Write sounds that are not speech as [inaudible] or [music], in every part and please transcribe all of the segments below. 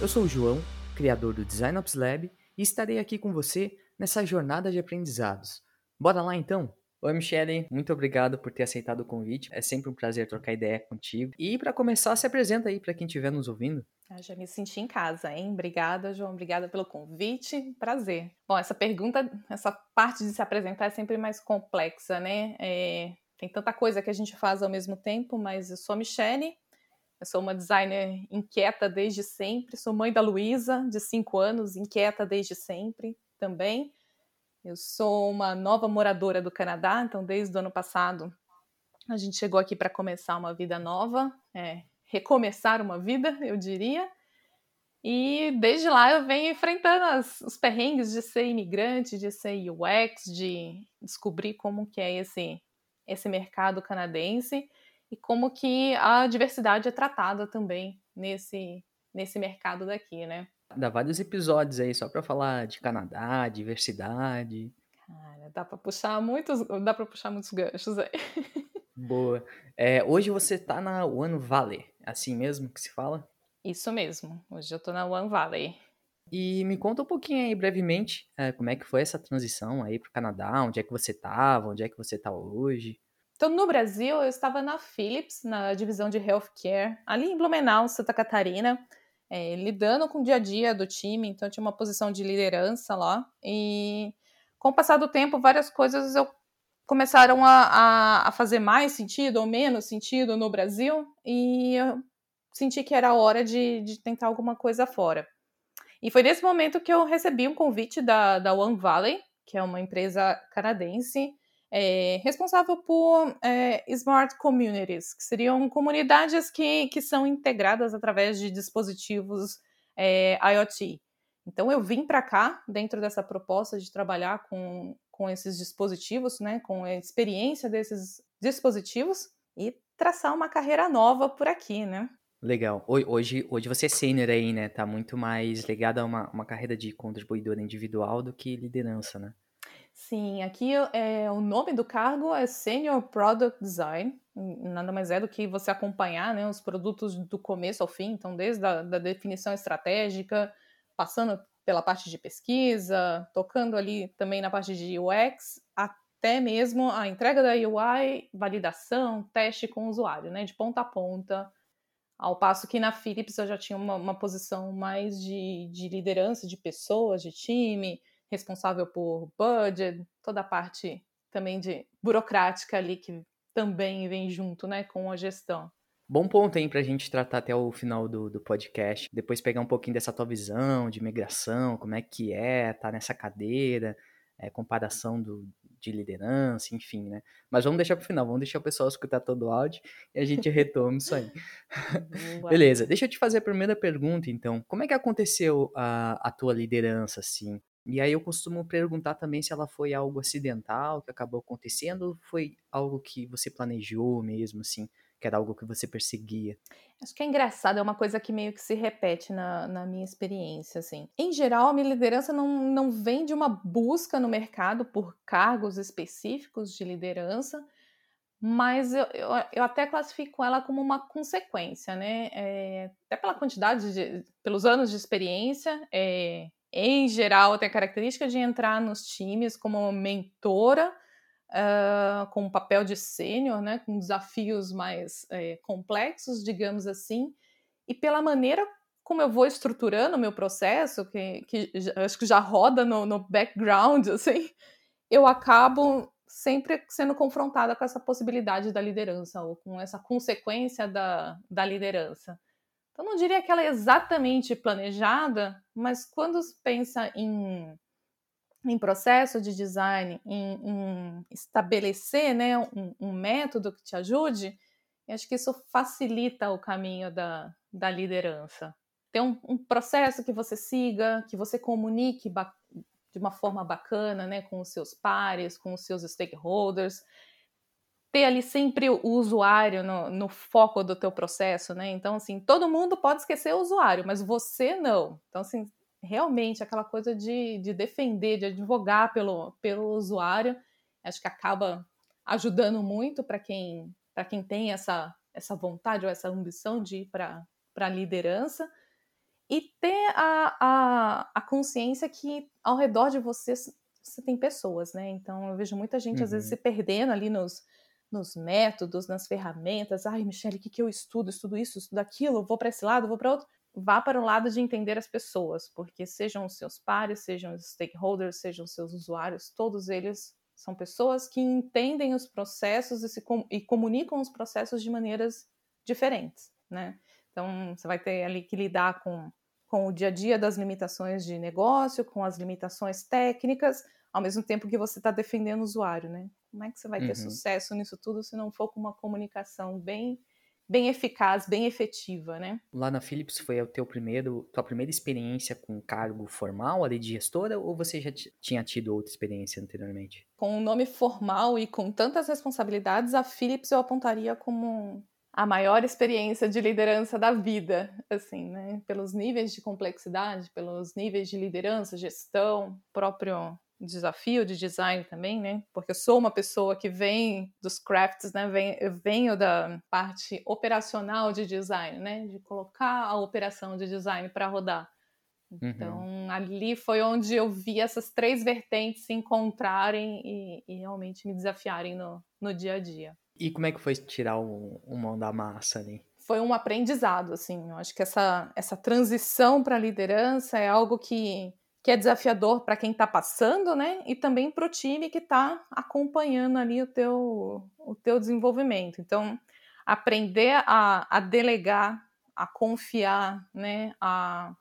Eu sou o João, criador do Design Ops Lab, e estarei aqui com você nessa jornada de aprendizados. Bora lá então? Oi, Michele, muito obrigado por ter aceitado o convite. É sempre um prazer trocar ideia contigo. E para começar, se apresenta aí para quem estiver nos ouvindo. Ah, já me senti em casa, hein? Obrigada, João. Obrigada pelo convite. Prazer. Bom, essa pergunta, essa parte de se apresentar é sempre mais complexa, né? É, tem tanta coisa que a gente faz ao mesmo tempo, mas eu sou a Michele, eu sou uma designer inquieta desde sempre, sou mãe da Luísa, de 5 anos, inquieta desde sempre também. Eu sou uma nova moradora do Canadá, então desde o ano passado a gente chegou aqui para começar uma vida nova, é, recomeçar uma vida, eu diria. E desde lá eu venho enfrentando as, os perrengues de ser imigrante, de ser UX, de descobrir como que é esse, esse mercado canadense e como que a diversidade é tratada também nesse, nesse mercado daqui, né? Dá vários episódios aí só para falar de Canadá, diversidade. Cara, dá para puxar muitos, dá para puxar muitos ganchos aí. [laughs] Boa. É, hoje você tá na One Valley, assim mesmo que se fala? Isso mesmo. Hoje eu tô na One Valley. E me conta um pouquinho aí brevemente é, como é que foi essa transição aí pro Canadá, onde é que você tava, onde é que você tá hoje. Então, no Brasil, eu estava na Philips, na divisão de healthcare, ali em Blumenau, Santa Catarina é, lidando com o dia a dia do time, então eu tinha uma posição de liderança lá. E com o passar do tempo, várias coisas eu começaram a, a, a, fazer mais sentido ou menos sentido no Brasil, e eu senti que era hora de, de tentar alguma coisa fora. E foi nesse momento que eu recebi um convite da, da One Valley, que é uma empresa canadense, é, responsável por é, Smart Communities, que seriam comunidades que, que são integradas através de dispositivos é, IoT. Então, eu vim para cá, dentro dessa proposta de trabalhar com, com esses dispositivos, né, com a experiência desses dispositivos e traçar uma carreira nova por aqui, né? Legal. Hoje, hoje você é sênior aí, né? Tá muito mais ligado a uma, uma carreira de contribuidor individual do que liderança, né? Sim, aqui é, o nome do cargo é Senior Product Design, nada mais é do que você acompanhar né, os produtos do começo ao fim, então desde a da definição estratégica, passando pela parte de pesquisa, tocando ali também na parte de UX, até mesmo a entrega da UI, validação, teste com o usuário, né, de ponta a ponta, ao passo que na Philips eu já tinha uma, uma posição mais de, de liderança de pessoas, de time, responsável por budget, toda a parte também de burocrática ali que também vem junto, né, com a gestão. Bom ponto aí pra gente tratar até o final do, do podcast. Depois pegar um pouquinho dessa tua visão de migração, como é que é, tá nessa cadeira, é, comparação do, de liderança, enfim, né? Mas vamos deixar pro final, vamos deixar o pessoal escutar todo o áudio e a gente [laughs] retoma isso aí. Beleza, deixa eu te fazer a primeira pergunta, então. Como é que aconteceu a, a tua liderança, assim? E aí eu costumo perguntar também se ela foi algo acidental que acabou acontecendo ou foi algo que você planejou mesmo, assim, que era algo que você perseguia. Acho que é engraçado, é uma coisa que meio que se repete na, na minha experiência, assim. Em geral, a minha liderança não, não vem de uma busca no mercado por cargos específicos de liderança, mas eu, eu, eu até classifico ela como uma consequência, né? É, até pela quantidade de, pelos anos de experiência, é, em geral, tem a característica de entrar nos times como mentora, uh, com um papel de sênior, né, com desafios mais é, complexos, digamos assim, e pela maneira como eu vou estruturando o meu processo, que, que acho que já roda no, no background, [laughs] assim, eu acabo sempre sendo confrontada com essa possibilidade da liderança, ou com essa consequência da, da liderança. Eu não diria que ela é exatamente planejada, mas quando se pensa em, em processo de design, em, em estabelecer né, um, um, método que te ajude, acho que isso facilita o caminho da, da liderança. Ter um, um processo que você siga, que você comunique de uma forma bacana né, com os seus pares, com os seus stakeholders, ter ali sempre o usuário no, no, foco do teu processo, né? Então, assim, todo mundo pode esquecer o usuário, mas você não. Então, assim, realmente aquela coisa de, de defender, de advogar pelo, pelo usuário, acho que acaba ajudando muito para quem, quem tem essa, essa vontade ou essa ambição de ir para a liderança. e ter a, a, a consciência que ao redor de você você tem pessoas, né? Então eu vejo muita gente uhum. às vezes se perdendo ali nos, nos métodos, nas ferramentas. Ai, Michelle, o que, que eu estudo? Estudo isso, estudo aquilo, vou para esse lado, vou para outro. Vá para o lado de entender as pessoas, porque sejam os seus pares, sejam os stakeholders, sejam os seus usuários, todos eles são pessoas que entendem os processos e, se com, e comunicam os processos de maneiras diferentes, né? Então, você vai ter ali que lidar com, com o dia a dia das limitações de negócio, com as limitações técnicas, ao mesmo tempo que você está defendendo o usuário, né? Como é que você vai ter uhum. sucesso nisso tudo se não for com uma comunicação bem bem eficaz, bem efetiva, né? Lá na Philips foi o teu primeiro, tua primeira experiência com cargo formal ali de gestora ou você já tinha tido outra experiência anteriormente? Com um nome formal e com tantas responsabilidades, a Philips eu apontaria como a maior experiência de liderança da vida, assim, né? Pelos níveis de complexidade, pelos níveis de liderança, gestão, próprio desafio de design também, né? Porque eu sou uma pessoa que vem dos crafts, né? Vem, eu venho da parte operacional de design, né? De colocar a operação de design para rodar. Então, uhum. ali foi onde eu vi essas três vertentes se encontrarem e, e, realmente me desafiarem no, no dia a dia. E como é que foi tirar o, o mão da massa ali? Foi um aprendizado, assim. Eu acho que essa, essa transição para a liderança é algo que que é desafiador para quem está passando, né? E também para o time que está acompanhando ali o teu, o teu desenvolvimento. Então, aprender a, a delegar, a confiar, né? A,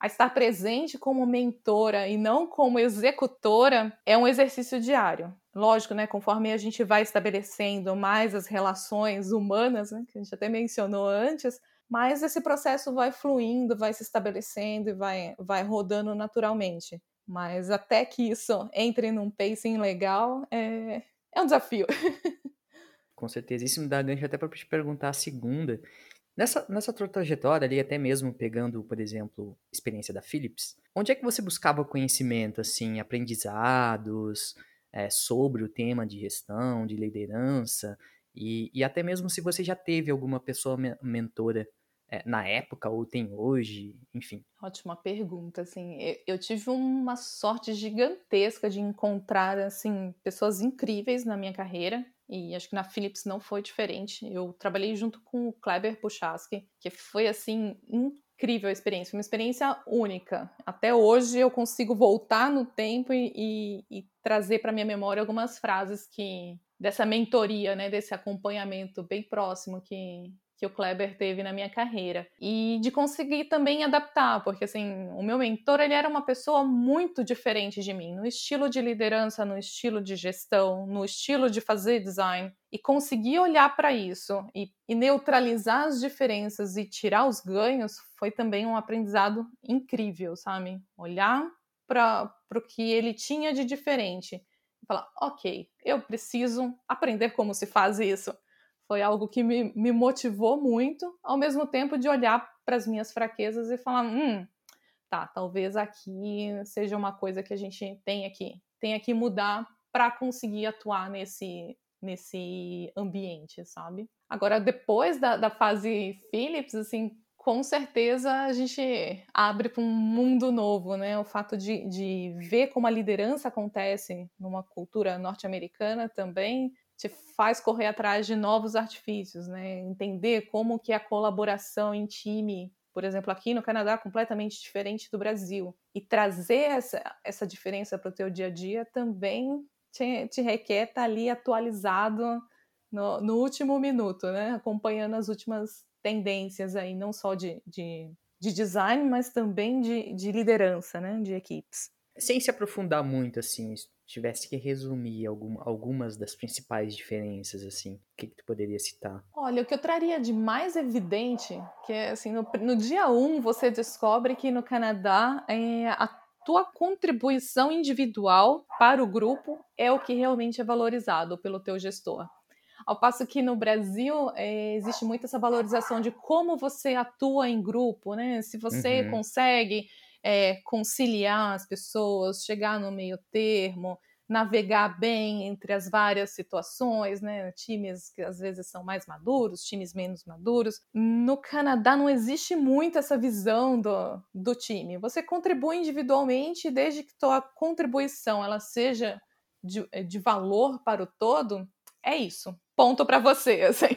a estar presente como mentora e não como executora é um exercício diário. Lógico, né? Conforme a gente vai estabelecendo mais as relações humanas, né, que a gente até mencionou antes, mas esse processo vai fluindo, vai se estabelecendo e vai, vai rodando naturalmente. Mas até que isso entre num pacing legal é, é um desafio. [laughs] Com certeza. Isso me dá gancho até para te perguntar a segunda. Nessa, nessa trajetória ali, até mesmo pegando, por exemplo, experiência da Philips, onde é que você buscava conhecimento, assim, aprendizados é, sobre o tema de gestão, de liderança? E, e até mesmo se você já teve alguma pessoa mentora é, na época ou tem hoje, enfim. Ótima pergunta, assim, eu, tive uma sorte gigantesca de encontrar, assim, pessoas incríveis na minha carreira, e acho que na Philips não foi diferente. Eu trabalhei junto com o Kleber Puchaski, que foi, assim, incrível a experiência, uma experiência única. Até hoje eu consigo voltar no tempo e, e, e trazer para minha memória algumas frases que dessa mentoria, né, desse acompanhamento bem próximo que, que o Kleber teve na minha carreira e de conseguir também adaptar, porque assim, o meu mentor, ele era uma pessoa muito diferente de mim, no estilo de liderança, no estilo de gestão, no estilo de fazer design e conseguir olhar para isso e, e neutralizar as diferenças e tirar os ganhos foi também um aprendizado incrível, sabe? Olhar para o que ele tinha de diferente falar, ok, eu preciso aprender como se faz isso. Foi algo que me, me motivou muito, ao mesmo tempo de olhar para as minhas fraquezas e falar, hum, tá, talvez aqui seja uma coisa que a gente tenha que, tenha que mudar para conseguir atuar nesse, nesse ambiente, sabe? Agora, depois da, da fase Philips, assim, com certeza a gente abre para um mundo novo, né? O fato de, de ver como a liderança acontece numa cultura norte-americana também te faz correr atrás de novos artifícios, né? Entender como que a colaboração em time, por exemplo, aqui no Canadá, é completamente diferente do Brasil. E trazer essa, essa diferença para o teu dia a dia também te, te requer estar tá ali atualizado no, no último minuto, né? Acompanhando as últimas tendências aí, não só de, de, de design, mas também de, de liderança, né, de equipes. Sem se aprofundar muito, assim, se tivesse que resumir algum, algumas das principais diferenças, assim, o que, que tu poderia citar? Olha, o que eu traria de mais evidente, que é assim, no, no dia 1 um, você descobre que no Canadá é, a tua contribuição individual para o grupo é o que realmente é valorizado pelo teu gestor. Ao passo que no Brasil é, existe muito essa valorização de como você atua em grupo, né? Se você uhum. consegue é, conciliar as pessoas, chegar no meio termo, navegar bem entre as várias situações, né? Times que às vezes são mais maduros, times menos maduros. No Canadá não existe muito essa visão do, do time. Você contribui individualmente desde que tua contribuição ela seja de, de valor para o todo, é isso. Ponto para você, [laughs] assim.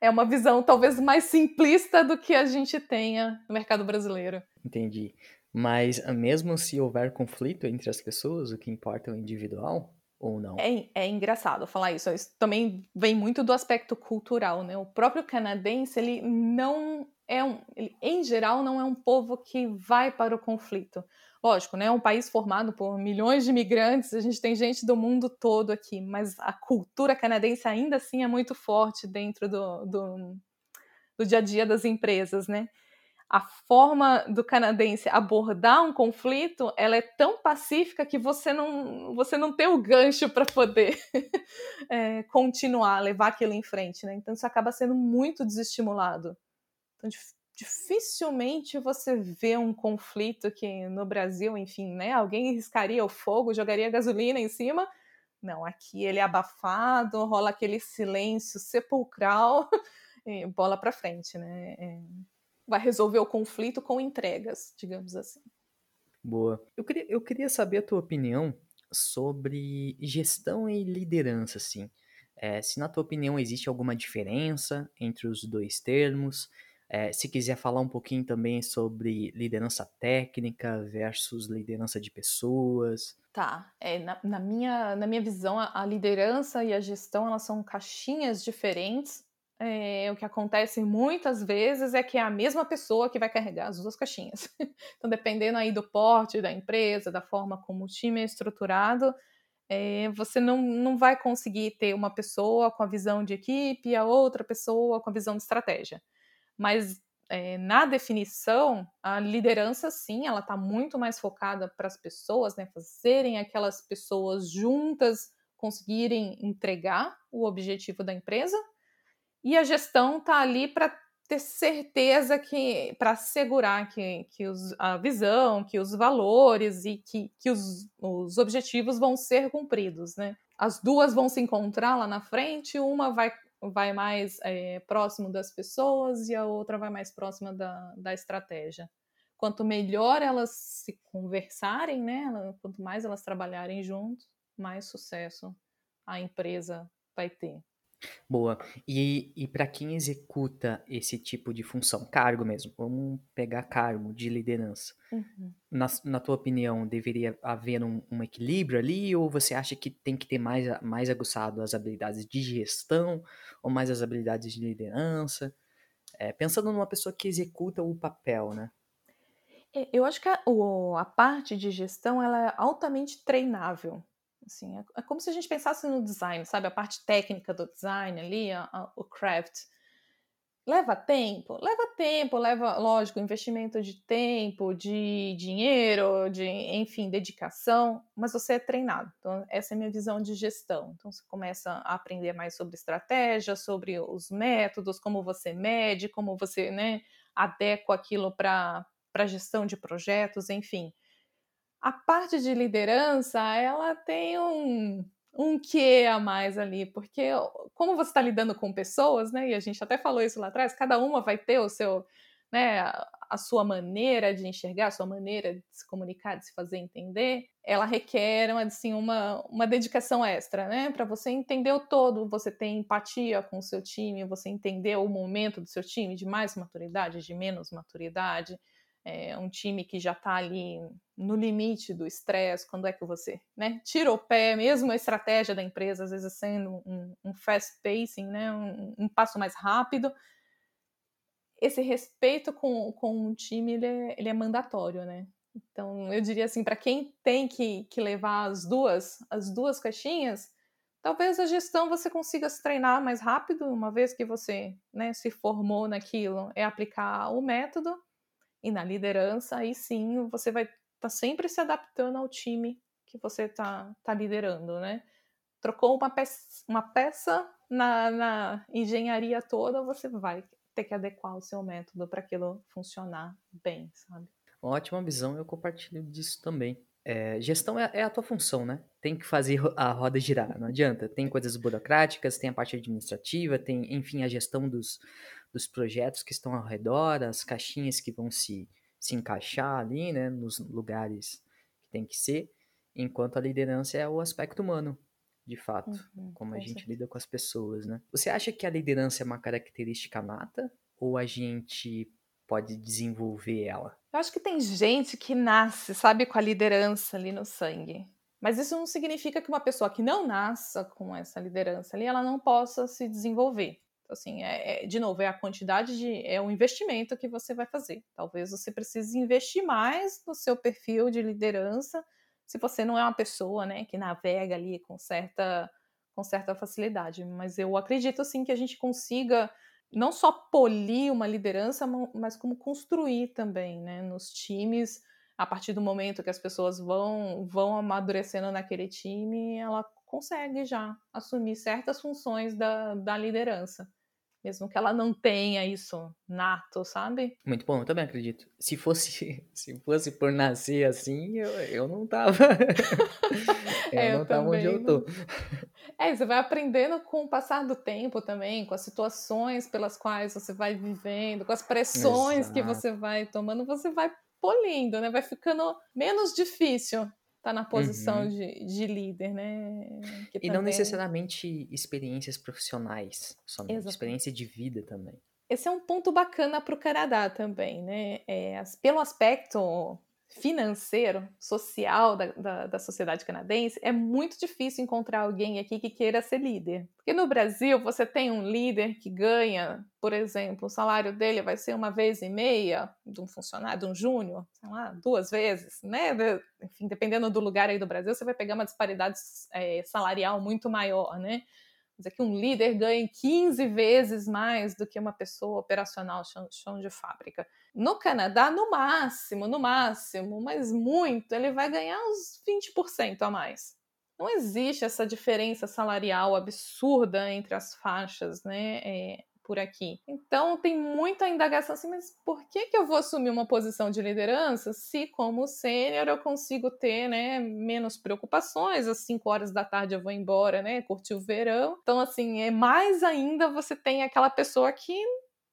É uma visão talvez mais simplista do que a gente tenha no mercado brasileiro. Entendi. Mas ah, mesmo se houver conflito entre as pessoas, o que importa é o individual ou não? É, é engraçado falar isso. Isso também vem muito do aspecto cultural, né? O próprio canadense, ele não é um, ele, em geral, não é um povo que vai para o conflito. Lógico, né? Um país formado por milhões de imigrantes, a gente tem gente do mundo todo aqui, mas a cultura canadense ainda assim é muito forte dentro do, do, do dia a dia das empresas, né? a forma do canadense abordar um conflito, ela é tão pacífica que você não, você não tem o gancho para poder [laughs] é, continuar, levar aquilo em frente, né? Então isso acaba sendo muito desestimulado. Então, dificilmente você vê um conflito que no Brasil, enfim, né? Alguém riscaria o fogo, jogaria gasolina em cima. Não, aqui ele é abafado, rola aquele silêncio sepulcral [laughs] e bola para frente, né? É vai resolver o conflito com entregas, digamos assim. Boa. Eu queria, eu queria saber a tua opinião sobre gestão e liderança, assim. É, se na tua opinião existe alguma diferença entre os dois termos, é, se quiser falar um pouquinho também sobre liderança técnica versus liderança de pessoas. Tá, é, na, na, minha, na minha visão, a, a liderança e a gestão elas são caixinhas diferentes é, o que acontece muitas vezes é que é a mesma pessoa que vai carregar as duas caixinhas. [laughs] então, dependendo aí do porte da empresa, da forma como o time é estruturado, é, você não, não vai conseguir ter uma pessoa com a visão de equipe e a outra pessoa com a visão de estratégia. Mas é, na definição, a liderança, sim, ela está muito mais focada para as pessoas, né, fazerem aquelas pessoas juntas conseguirem entregar o objetivo da empresa e a gestão está ali para ter certeza que, para assegurar que, que os, a visão, que os valores e que, que os, os objetivos vão ser cumpridos, né? As duas vão se encontrar lá na frente, uma vai, vai mais é, próximo das pessoas e a outra vai mais próxima da, da estratégia. Quanto melhor elas se conversarem, né? Quanto mais elas trabalharem juntos, mais sucesso a empresa vai ter. Boa. E, e para quem executa esse tipo de função, cargo mesmo, vamos pegar cargo de liderança. Uhum. Na, na tua opinião, deveria haver um, um, equilíbrio ali? Ou você acha que tem que ter mais, mais aguçado as habilidades de gestão ou mais as habilidades de liderança? É, pensando numa pessoa que executa o papel, né? É, eu acho que a, a parte de gestão ela é altamente treinável. Assim, é, é como se a gente pensasse no design, sabe? A parte técnica do design ali, a, a, o craft. Leva tempo? Leva tempo, leva, lógico, investimento de tempo, de dinheiro, de, enfim, dedicação, mas você é treinado. Então, essa é a minha visão de gestão. Então, você começa a aprender mais sobre estratégia, sobre os métodos, como você mede, como você né, adequa aquilo para a gestão de projetos, enfim. A parte de liderança, ela tem um, um quê a mais ali, porque como você está lidando com pessoas, né? E a gente até falou isso lá atrás, cada uma vai ter o seu, né, a sua maneira de enxergar, a sua maneira de se comunicar, de se fazer entender, ela requer assim, uma, uma dedicação extra, né? Para você entender o todo, você ter empatia com o seu time, você entender o momento do seu time, de mais maturidade, de menos maturidade é, um time que já está ali no limite do estresse, quando é que você né, tira o pé, mesmo a estratégia da empresa, às vezes sendo um, um fast pacing, né, um, um, passo mais rápido, esse respeito com, com o time ele é, ele é mandatório, né? Então eu diria assim, para quem tem que, que levar as duas, as duas caixinhas, talvez a gestão você consiga se treinar mais rápido, uma vez que você né, se formou naquilo, é aplicar o método e na liderança, aí sim você vai estar tá sempre se adaptando ao time que você está tá liderando, né? Trocou uma peça, uma peça na, na engenharia toda, você vai ter que adequar o seu método para aquilo funcionar bem, sabe? Ótima visão, eu compartilho disso também. é, gestão é, é, a tua função, né? Tem que fazer a roda girar, não adianta. Tem coisas burocráticas, tem a parte administrativa, tem, enfim, a gestão dos, dos projetos que estão ao redor, as caixinhas que vão se, se encaixar ali, né, nos lugares que tem que ser, enquanto a liderança é o aspecto humano, de fato, uhum, como a gente certeza. lida com as pessoas, né? Você acha que a liderança é uma característica nata ou a gente pode desenvolver ela? Eu acho que tem gente que nasce, sabe, com a liderança ali no sangue. Mas isso não significa que uma pessoa que não nasça com essa liderança ali, ela não possa se desenvolver. Então, assim, é, é, de novo, é a quantidade de. é o investimento que você vai fazer. Talvez você precise investir mais no seu perfil de liderança se você não é uma pessoa né, que navega ali com certa, com certa facilidade. Mas eu acredito sim que a gente consiga não só polir uma liderança, mas como construir também, né, nos times, a partir do momento que as pessoas vão vão amadurecendo naquele time, ela consegue já assumir certas funções da, da liderança. Mesmo que ela não tenha isso nato, sabe? Muito bom, eu também acredito. Se fosse, [laughs] se fosse por nascer assim, eu, eu não tava. [laughs] eu, é, eu não tava onde eu tô. É, você vai aprendendo com o passar do tempo também, com as situações pelas quais você vai vivendo, com as pressões Exato. que você vai tomando, você vai polindo, né? Vai ficando menos difícil tá na posição uhum. de, de líder, né? Que e também... não necessariamente experiências profissionais, somente experiência de vida também. Esse é um ponto bacana para o Canadá também, né? É, pelo aspecto financeiro, social da, da, da, sociedade canadense, é muito difícil encontrar alguém aqui que queira ser líder. Porque no Brasil você tem um líder que ganha, por exemplo, o salário dele vai ser uma vez e meia de um funcionário, de um júnior, sei lá, duas vezes, né? Enfim, dependendo do lugar aí do Brasil, você vai pegar uma disparidade é, salarial muito maior, né? Dizer que um líder ganhe 15 vezes mais do que uma pessoa operacional chão, chão de fábrica. No Canadá, no máximo, no máximo, mas muito, ele vai ganhar uns 20% a mais. Não existe essa diferença salarial absurda entre as faixas, né? É, por aqui. Então tem muita indagação assim, mas por que, que eu vou assumir uma posição de liderança se, como sênior, eu consigo ter né, menos preocupações? Às 5 horas da tarde eu vou embora, né? Curtir o verão. Então, assim, é mais ainda você tem aquela pessoa que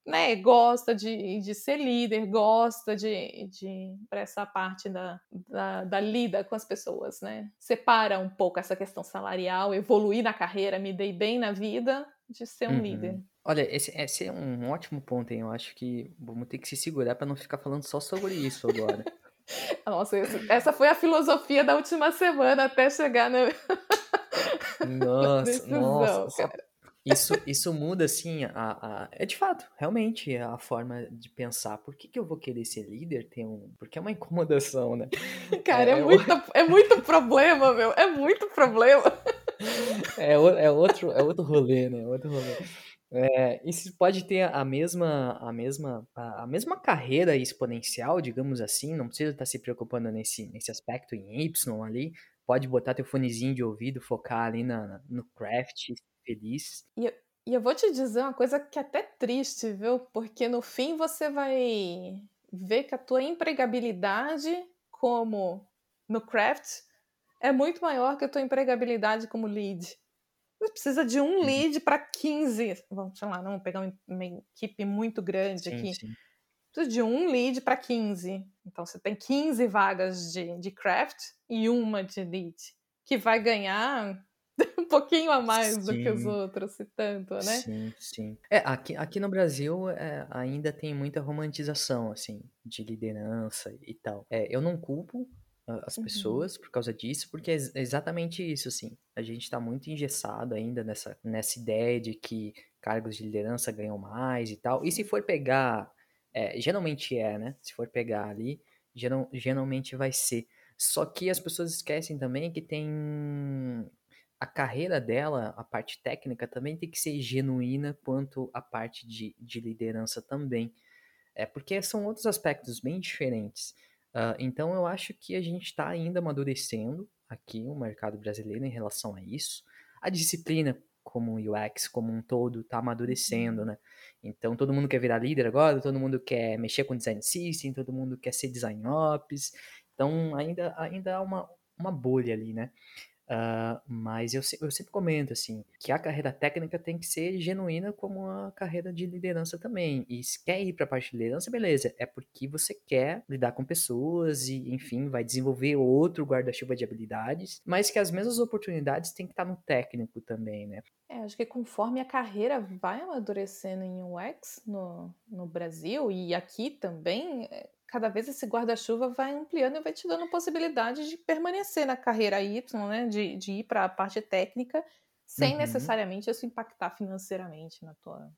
né, gosta de, de ser líder, gosta de, de para essa parte da, da, da, lida com as pessoas, né? Separa um pouco essa questão salarial, evoluir na carreira, me dei bem na vida, de ser um uhum. líder. Olha, esse, esse é um ótimo ponto, hein? Eu acho que vamos ter que se segurar para não ficar falando só sobre isso agora. [laughs] Nossa, essa foi a filosofia da última semana até chegar na. [laughs] Nossa, decisão, nossa. Isso, isso muda, assim, a, a, é de fato, realmente, a forma de pensar. Por que, que eu vou querer ser líder? Tem um, porque é uma incomodação, né? [laughs] Cara, é, é, é, muito, é muito problema, meu. É muito problema. É, é, outro, é outro rolê, né? Outro rolê. É, isso pode ter a mesma, a mesma, a, mesma carreira exponencial, digamos assim. Não precisa estar se preocupando nesse, nesse aspecto em Y ali. Pode botar teu fonezinho de ouvido, focar ali na, no craft, feliz. E eu, e eu vou te dizer uma coisa que é até triste, viu? Porque no fim você vai ver que a tua empregabilidade como no craft é muito maior que a tua empregabilidade como lead. Você precisa de um uhum. lead para 15. Vamos, sei lá, não pegar uma equipe muito grande sim, aqui. Sim. Precisa de um lead para 15. Então você tem 15 vagas de, de craft e uma de lead, que vai ganhar [laughs] um pouquinho a mais sim. do que os outros, se tanto, né? Sim, sim. É, aqui, aqui no Brasil é, ainda tem muita romantização, assim, de liderança e tal. É, eu não culpo as uhum. pessoas por causa disso, porque é exatamente isso, assim. A gente está muito engessado ainda nessa, nessa ideia de que cargos de liderança ganham mais e tal. E se for pegar, é, geralmente é, né? Se for pegar ali, geral, geralmente vai ser. Só que as pessoas esquecem também que tem a carreira dela, a parte técnica também tem que ser genuína quanto a parte de, de liderança também. É porque são outros aspectos bem diferentes. Uh, então eu acho que a gente está ainda amadurecendo aqui o mercado brasileiro em relação a isso. A disciplina como o UX como um todo está amadurecendo, uhum. né? Então todo mundo quer virar líder agora, todo mundo quer mexer com design system, todo mundo quer ser design ops. Então ainda, ainda há uma, uma bolha ali, né? Uh, mas eu, eu sempre comento assim que a carreira técnica tem que ser genuína como a carreira de liderança também. E se quer ir para a parte de liderança, beleza, é porque você quer lidar com pessoas e, enfim, vai desenvolver outro guarda-chuva de habilidades, mas que as mesmas oportunidades têm que estar no técnico também, né? É, acho que conforme a carreira vai amadurecendo em UX no, no Brasil e aqui também, é, cada vez esse guarda-chuva vai ampliando e vai te dando possibilidade de permanecer na carreira Y, né? De, de ir para a parte técnica, sem uhum. necessariamente isso impactar financeiramente na tua,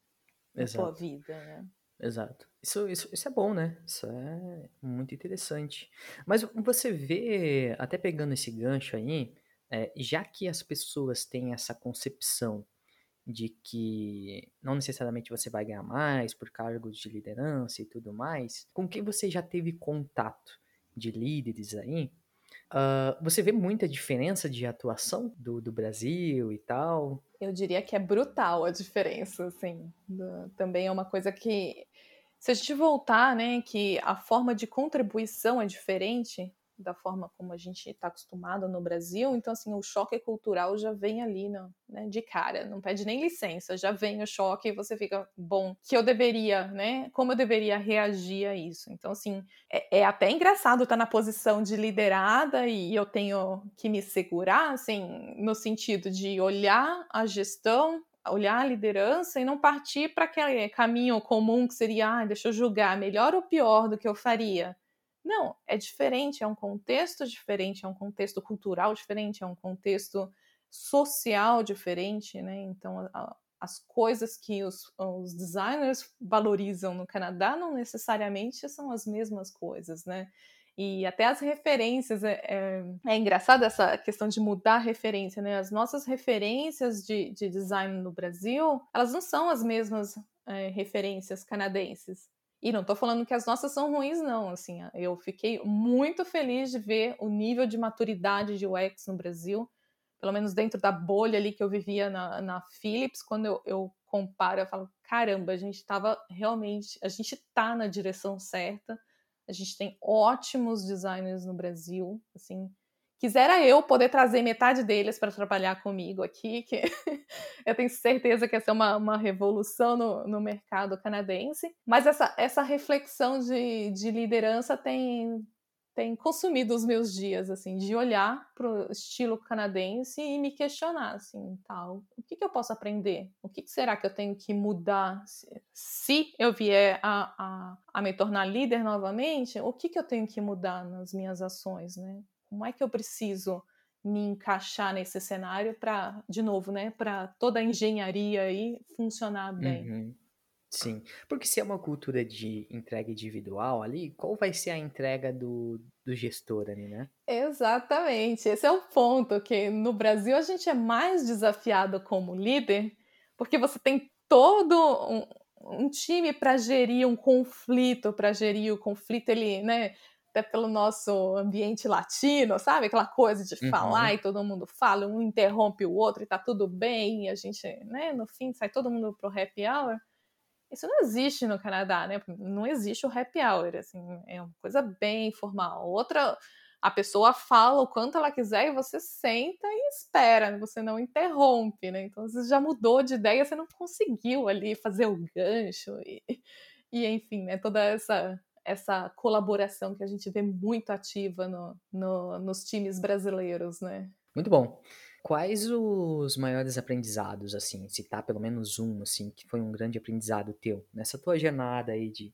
na tua vida, né? Exato. Isso, isso, isso é bom, né? Isso é muito interessante. Mas você vê, até pegando esse gancho aí, é, já que as pessoas têm essa concepção de que não necessariamente você vai ganhar mais por cargos de liderança e tudo mais, com quem você já teve contato de líderes aí, uh, você vê muita diferença de atuação do, do Brasil e tal? Eu diria que é brutal a diferença, assim. Do, também é uma coisa que, se a gente voltar, né, que a forma de contribuição é diferente, da forma como a gente está acostumado no Brasil. Então, assim, o choque cultural já vem ali no, né, de cara, não pede nem licença, já vem o choque e você fica, bom, que eu deveria, né? Como eu deveria reagir a isso? Então, assim, é, é até engraçado estar tá na posição de liderada e eu tenho que me segurar, assim, no sentido de olhar a gestão olhar a liderança e não partir para aquele caminho comum que seria, ah, deixa eu julgar melhor ou pior do que eu faria. Não, é diferente, é um contexto diferente, é um contexto cultural diferente, é um contexto social diferente, né? Então, a, as coisas que os, os, designers valorizam no Canadá não necessariamente são as mesmas coisas, né? E até as referências, é, é, é engraçado essa questão de mudar a referência, né? As nossas referências de, de design no Brasil, elas não são as mesmas é, referências canadenses. E não estou falando que as nossas são ruins, não. Assim, eu fiquei muito feliz de ver o nível de maturidade de UX no Brasil, pelo menos dentro da bolha ali que eu vivia na, na Philips. Quando eu, eu comparo, eu falo: caramba, a gente estava realmente, a gente está na direção certa. A gente tem ótimos designers no Brasil, assim, Quisera eu poder trazer metade deles para trabalhar comigo aqui, que [laughs] eu tenho certeza que essa é uma, uma revolução no, no mercado canadense. Mas essa, essa reflexão de, de liderança tem, tem consumido os meus dias, assim, de olhar para o estilo canadense e me questionar, assim, tal, o que, que eu posso aprender? O que, que, será que eu tenho que mudar? Se, se eu vier a, a, a, me tornar líder novamente, o que, que eu tenho que mudar nas minhas ações, né? Como é que eu preciso me encaixar nesse cenário para, de novo, né, para toda a engenharia aí funcionar bem. Uhum. Sim, porque se é uma cultura de entrega individual ali, qual vai ser a entrega do, do gestor ali, né? Exatamente, esse é o ponto, que no Brasil a gente é mais desafiado como líder, porque você tem todo um, um time para gerir um conflito, para gerir o conflito, ele, né, até pelo nosso ambiente latino, sabe? Aquela coisa de falar uhum. e todo mundo fala, um interrompe o outro e tá tudo bem, e a gente, né, no fim sai todo mundo pro happy hour. Isso não existe no Canadá, né? Não existe o happy hour, assim, é uma coisa bem informal. Outra, a pessoa fala o quanto ela quiser e você senta e espera, você não interrompe, né? Então você já mudou de ideia, você não conseguiu ali fazer o gancho e, e enfim, né? Toda essa essa colaboração que a gente vê muito ativa no, no, nos times brasileiros, né? Muito bom. Quais os maiores aprendizados, assim, citar pelo menos um, assim, que foi um grande aprendizado teu nessa tua jornada aí de,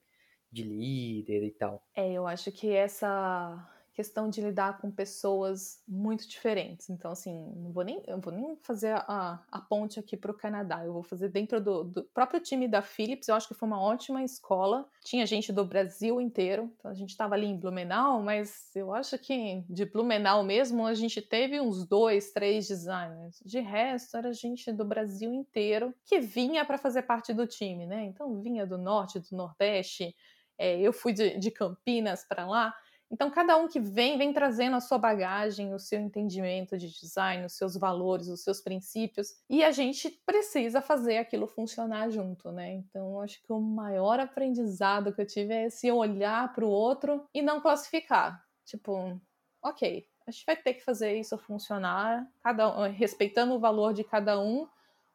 de líder e tal? É, eu acho que essa questão de lidar com pessoas muito diferentes. Então, assim, não vou nem, eu vou nem fazer a, a ponte aqui para o Canadá, eu vou fazer dentro do, do, próprio time da Philips. Eu acho que foi uma ótima escola. Tinha gente do Brasil inteiro, então a gente estava ali em Blumenau, mas eu acho que de Blumenau mesmo a gente teve uns dois, três designers. De resto, era gente do Brasil inteiro que vinha para fazer parte do time, né? Então, vinha do norte, do nordeste. É, eu fui de, de Campinas para lá. Então, cada um que vem, vem trazendo a sua bagagem, o seu entendimento de design, os seus valores, os seus princípios, e a gente precisa fazer aquilo funcionar junto, né? Então, acho que o maior aprendizado que eu tive é esse olhar para o outro e não classificar. Tipo, ok, a gente vai ter que fazer isso funcionar, cada respeitando o valor de cada um,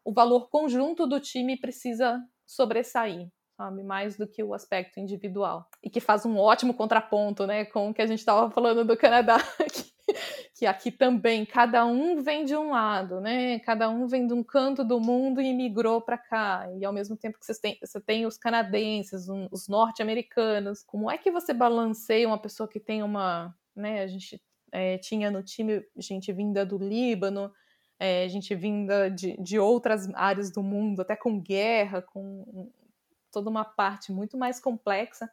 o valor conjunto do time precisa sobressair, sabe, mais do que o aspecto individual. E que faz um ótimo contraponto, né, com o que a gente estava falando do Canadá, [laughs] que aqui também cada um vem de um lado, né? Cada um vem de um canto do mundo e migrou para cá. E ao mesmo tempo que você tem, os canadenses, um, os norte-americanos. Como é que você balanceia uma pessoa que tem uma, né? A gente é, tinha no time gente vinda do Líbano, é, gente vinda de, de outras áreas do mundo, até com guerra, com toda uma parte muito mais complexa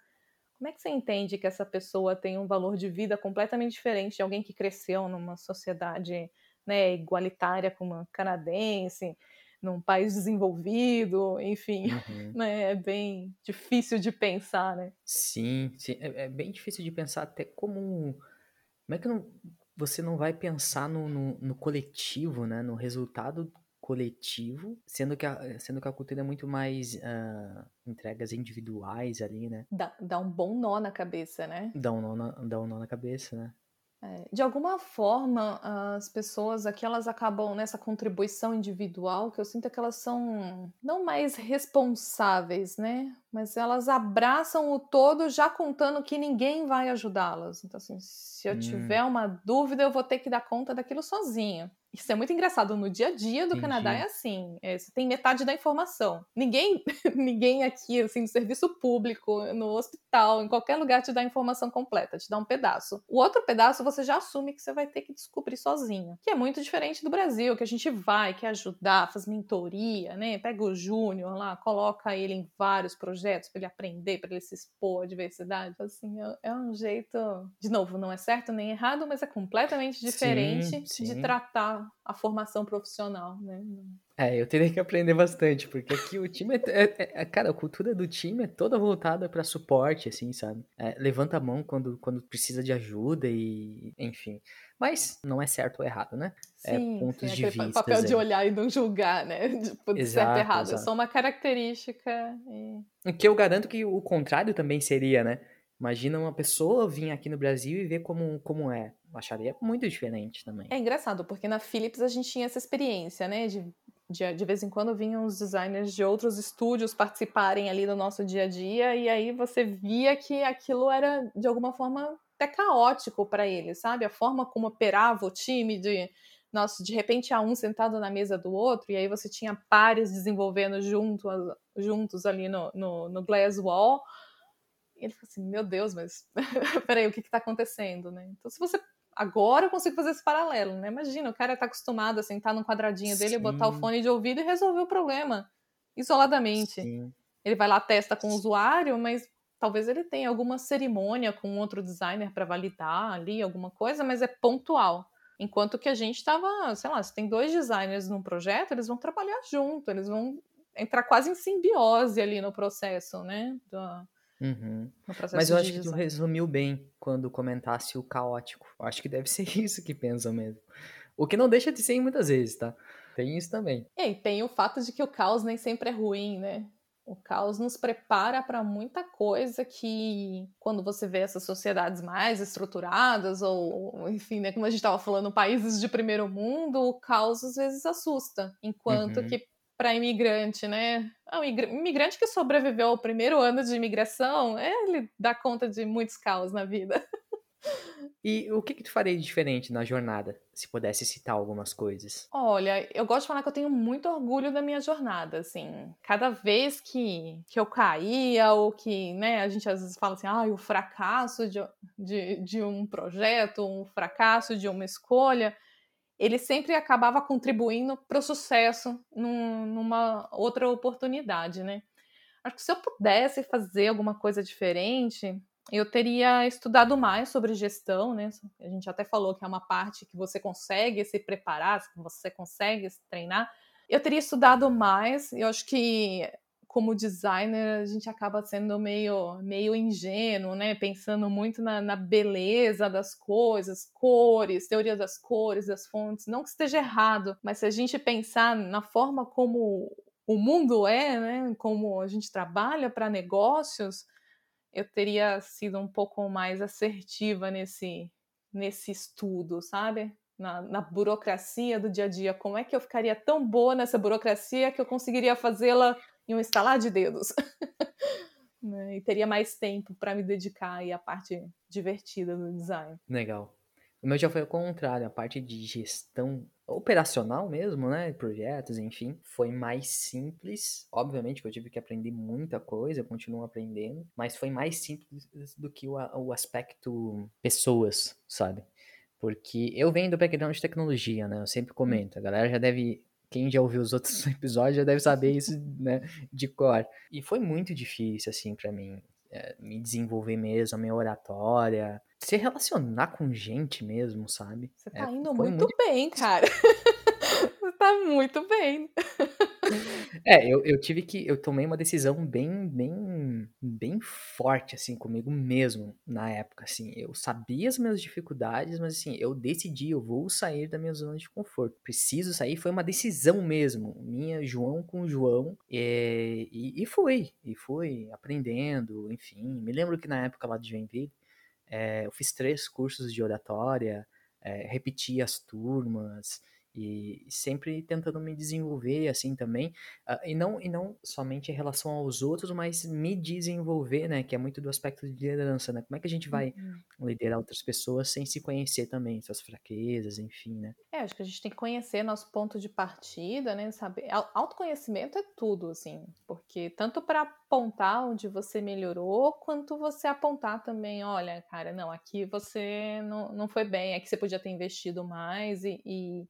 como é que você entende que essa pessoa tem um valor de vida completamente diferente de alguém que cresceu numa sociedade né, igualitária como a canadense, num país desenvolvido, enfim, uhum. [laughs] né, é bem difícil de pensar, né? Sim, sim é, é, bem difícil de pensar até como... Como é que não, você não vai pensar no, no, no coletivo, né, no resultado coletivo, sendo que a, sendo que a cultura é muito mais uh, entregas individuais ali, né? Dá, dá um bom nó na cabeça, né? Dá um nó na, dá um nó na cabeça, né? É, de alguma forma, as pessoas aqui elas acabam nessa contribuição individual, que eu sinto que elas são não mais responsáveis, né? Mas elas abraçam o todo já contando que ninguém vai ajudá-las. Então, assim, se eu hum. tiver uma dúvida, eu vou ter que dar conta daquilo sozinho. Isso é muito engraçado. No dia a dia do Entendi. Canadá é assim. É, você tem metade da informação. Ninguém, [laughs] ninguém aqui, assim, no serviço público, no hospital, em qualquer lugar te dá a informação completa, te dá um pedaço. O outro pedaço você já assume que você vai ter que descobrir sozinho. Que é muito diferente do Brasil, que a gente vai, quer ajudar, faz mentoria, né? Pega o Júnior lá, coloca ele em vários projetos para ele aprender, para ele se expor à diversidade. Assim, é, é um jeito. De novo, não é certo nem errado, mas é completamente diferente sim, sim. de tratar a, formação profissional, né? É, eu teria que aprender bastante, porque aqui o time é, é, é cara, a cultura do time é toda voltada para suporte, assim, sabe? É, levanta a mão quando, quando precisa de ajuda e, enfim. Mas não é certo ou errado, né? É sim, é pontos sim, de vista. papel de olhar e não julgar, né? Tipo, [laughs] de exato, certo e errado. Exato. É só uma característica. E... O que eu garanto que o contrário também seria, né? Imagina uma pessoa vir aqui no Brasil e ver como, como é. Acharia muito diferente também. É engraçado, porque na Philips a gente tinha essa experiência, né? De, de, de vez em quando vinham os designers de outros estúdios participarem ali do nosso dia a dia, e aí você via que aquilo era, de alguma forma, até caótico para eles, sabe? A forma como operava o time, de, nossa, de repente há um sentado na mesa do outro, e aí você tinha pares desenvolvendo junto, juntos ali no, no, no Glass Wall e ele falou assim: Meu Deus, mas [laughs] peraí, o que está acontecendo, né? Então, se você. Agora eu consigo fazer esse paralelo, né? Imagina, o cara está acostumado a sentar no quadradinho dele, Sim. botar o fone de ouvido e resolver o problema isoladamente. Sim. Ele vai lá, testa com o usuário, mas talvez ele tenha alguma cerimônia com outro designer para validar ali, alguma coisa, mas é pontual. Enquanto que a gente estava, sei lá, se tem dois designers num projeto, eles vão trabalhar junto, eles vão entrar quase em simbiose ali no processo, né? Da, Uhum. Mas eu acho que tu resumiu bem quando comentasse o caótico. Eu acho que deve [laughs] ser isso que pensam mesmo. O que não deixa de ser muitas vezes, tá? Tem isso também. E tem o fato de que o caos nem sempre é ruim, né? O caos nos prepara para muita coisa que, quando você vê essas sociedades mais estruturadas, ou, enfim, né, como a gente estava falando, países de primeiro mundo, o caos às vezes assusta. Enquanto uhum. que para imigrante, né? Ah, o imigrante que sobreviveu ao primeiro ano de imigração, ele dá conta de muitos caos na vida. [laughs] E o que, que tu faria de diferente na jornada, se pudesse citar algumas coisas? Olha, eu gosto de falar que eu tenho muito orgulho da minha jornada, assim. Cada vez que, que eu caía, ou que, né, a gente às vezes fala assim, ah, o fracasso de, de, de um projeto, um fracasso de uma escolha, ele sempre acabava contribuindo para o sucesso num, numa outra oportunidade, né? Acho que se eu pudesse fazer alguma coisa diferente, eu teria estudado mais sobre gestão, né? A gente até falou que é uma parte que você consegue se preparar, você consegue se treinar. Eu teria estudado mais, eu acho que como designer, a gente acaba sendo meio, meio ingênuo, né? Pensando muito na, na, beleza das coisas, cores, teoria das cores, das fontes. Não que esteja errado, mas se a gente pensar na forma como o mundo é, né? Como a gente trabalha para negócios, eu teria sido um pouco mais assertiva nesse, nesse estudo, sabe? Na, na, burocracia do dia a dia. Como é que eu ficaria tão boa nessa burocracia que eu conseguiria fazê-la em um estalar de dedos? [laughs] né? E teria mais tempo para me dedicar aí à parte divertida do design. Legal. O meu já foi ao contrário, a parte de gestão operacional mesmo, né? Projetos, enfim, foi mais simples. Obviamente que eu tive que aprender muita coisa, eu continuo aprendendo, mas foi mais simples do que o, o aspecto pessoas, sabe? Porque eu venho do background de tecnologia, né? Eu sempre comento, a galera já deve quem já ouviu os outros [laughs] episódios já deve saber isso, né, de cor. E foi muito difícil, assim, para mim, é, me desenvolver mesmo, a minha oratória, se relacionar com gente mesmo, sabe? Você tá é, indo muito, muito bem, cara. [laughs] Você tá muito bem. É, eu, eu tive que. Eu tomei uma decisão bem, bem, bem forte, assim, comigo mesmo na época, assim. Eu sabia as minhas dificuldades, mas, assim, eu decidi, eu vou sair da minha zona de conforto. Preciso sair, foi uma decisão mesmo. Minha, João com João. É, e, e fui, e fui aprendendo, enfim. Me lembro que na época lá de Joinville, é, eu fiz três cursos de oratória, é, repeti as turmas e sempre tentando me desenvolver assim também uh, e não e não somente em relação aos outros mas me desenvolver né que é muito do aspecto de liderança né como é que a gente vai uhum. liderar outras pessoas sem se conhecer também suas fraquezas enfim né é acho que a gente tem que conhecer nosso ponto de partida né saber autoconhecimento é tudo assim porque tanto para apontar onde você melhorou quanto você apontar também olha cara não aqui você não, não foi bem aqui você podia ter investido mais e, e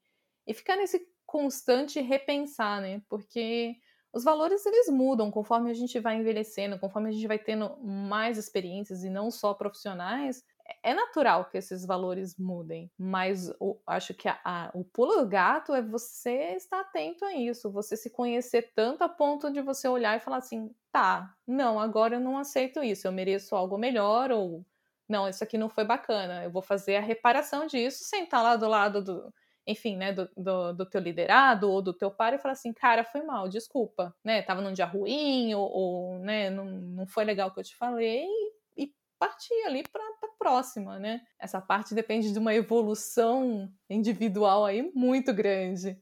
e ficar nesse constante repensar, né? Porque os valores eles mudam conforme a gente vai envelhecendo, conforme a gente vai tendo mais experiências e não só profissionais. É natural que esses valores mudem, mas o, acho que a, a, o pulo do gato é você estar atento a isso, você se conhecer tanto a ponto de você olhar e falar assim: tá, não, agora eu não aceito isso, eu mereço algo melhor, ou não, isso aqui não foi bacana, eu vou fazer a reparação disso, sentar lá do lado do, enfim, né, do, do, do, teu liderado ou do teu par e falar assim, cara, foi mal, desculpa, né, tava num dia ruim ou, ou né, não, não foi legal o que eu te falei e, partir ali para a próxima, né. Essa parte depende de uma evolução individual aí muito grande.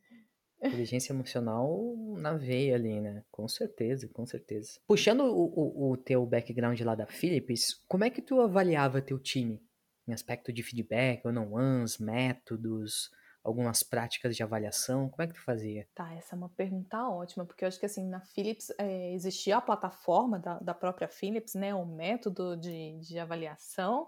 Inteligência emocional na veia ali, né? Com certeza, com certeza. Puxando o, o, o teu background lá da Philips, como é que tu avaliava teu time? Em aspecto de feedback, ou não métodos, algumas práticas de avaliação? Como é que tu fazia? Tá, essa é uma pergunta ótima, porque eu acho que assim, na Philips é, existia a plataforma da, da própria Philips, né, o método de, de avaliação,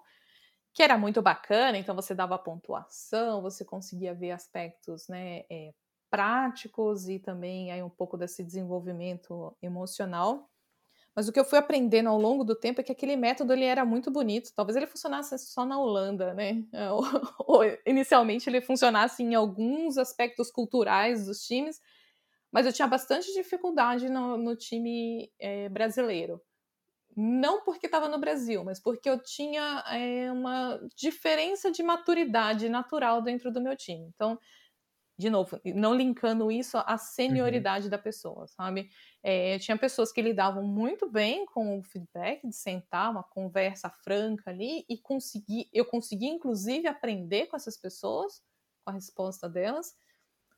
que era muito bacana, então você dava pontuação, você conseguia ver aspectos, né, é, práticos e também aí um pouco desse desenvolvimento emocional. Mas o que eu fui aprendendo ao longo do tempo é que aquele método ele era muito bonito. Talvez ele funcionasse só na Holanda, né? Ou, [laughs] ou inicialmente ele funcionasse em alguns aspectos culturais dos times, mas eu tinha bastante dificuldade no, no time é, brasileiro. Não porque estava no Brasil, mas porque eu tinha é, uma diferença de maturidade natural dentro do meu time. Então, de novo, não linkando isso à uhum. senioridade uhum. da pessoa, sabe? É, tinha pessoas que lidavam muito bem com o feedback, de sentar, uma conversa franca ali, e conseguir, eu consegui, inclusive, aprender com essas pessoas, com a resposta delas,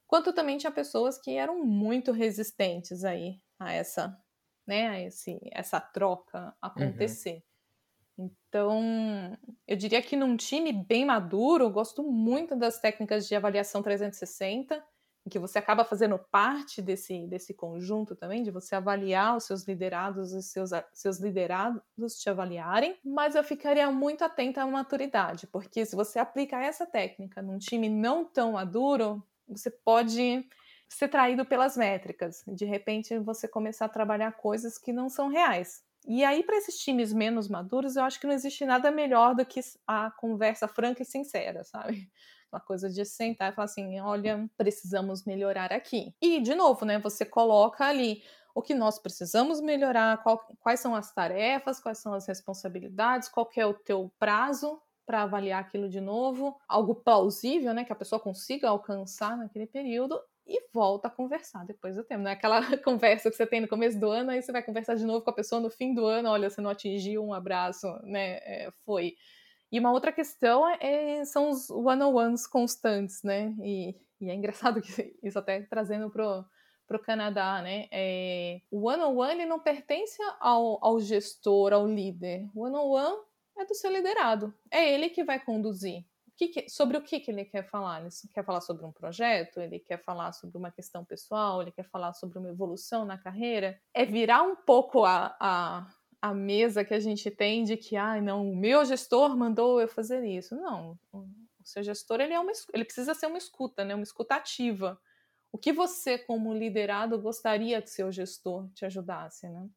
quanto também tinha pessoas que eram muito resistentes aí a essa, né, a esse, essa troca uhum. acontecer. Uhum. Então, eu diria que num time bem maduro, eu gosto muito das técnicas de avaliação 360, em que você acaba fazendo parte desse, desse conjunto também, de você avaliar os seus liderados e seus, seus liderados te avaliarem, mas eu ficaria muito atenta à maturidade, porque se você aplicar essa técnica num time não tão maduro, você pode ser traído pelas métricas, de repente você começar a trabalhar coisas que não são reais. E aí, para esses times menos maduros, eu acho que não existe nada melhor do que a conversa franca e sincera, sabe? [laughs] Uma coisa de sentar e falar assim: olha, precisamos melhorar aqui. E, de novo, né? Você coloca ali o que nós precisamos melhorar, qual, quais são as tarefas, quais são as responsabilidades, qual é o teu prazo para avaliar aquilo de novo, algo plausível, né, que a pessoa consiga alcançar naquele período e volta a conversar depois do tempo. Não é aquela [laughs] conversa que você tem no começo do ano, aí você vai conversar de novo com a pessoa no fim do ano, olha, você não atingiu um abraço, né? É, foi. E uma outra questão é, são os one-on-ones constantes, né? E, e, é engraçado que [laughs] isso até trazendo pro para o Canadá, né? É, o one-on-one não pertence ao, ao gestor, ao líder. O one-on-one é do seu liderado. É ele que vai conduzir que que, sobre o que, que ele quer falar? Ele quer falar sobre um projeto? Ele quer falar sobre uma questão pessoal? Ele quer falar sobre uma evolução na carreira? É virar um pouco a, a, a mesa que a gente tem de que, ah, não, o meu gestor mandou eu fazer isso. Não, o seu gestor ele, é uma, ele precisa ser uma escuta, né? uma escuta ativa. O que você, como liderado, gostaria que seu gestor te ajudasse, né?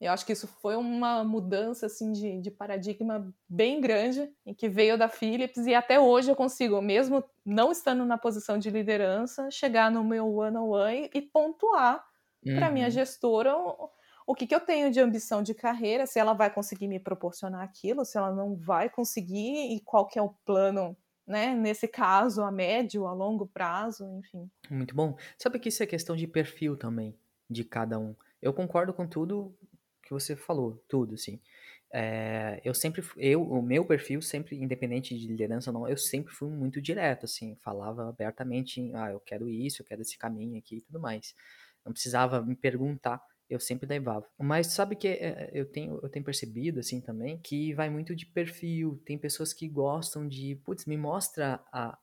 Eu acho que isso foi uma mudança assim de, de paradigma bem grande, em que veio da Philips e até hoje eu consigo, mesmo não estando na posição de liderança, chegar no meu one-on-one e pontuar uhum. para minha gestora o, o que, que eu tenho de ambição de carreira, se ela vai conseguir me proporcionar aquilo, se ela não vai conseguir e qual que é o plano né? Nesse caso, a médio, a longo prazo, enfim. Muito bom. Sabe que isso é questão de perfil também, de cada um. Eu concordo com tudo que você falou, tudo, assim. É, eu sempre, eu, o meu perfil sempre, independente de liderança ou não, eu sempre fui muito direto, assim, falava abertamente, ah, eu quero isso, eu quero esse caminho aqui e tudo mais. Não precisava me perguntar, eu sempre levava. Mas sabe que é, eu tenho, eu tenho percebido, assim, também, que vai muito de perfil. Tem pessoas que gostam de, putz, me mostra a,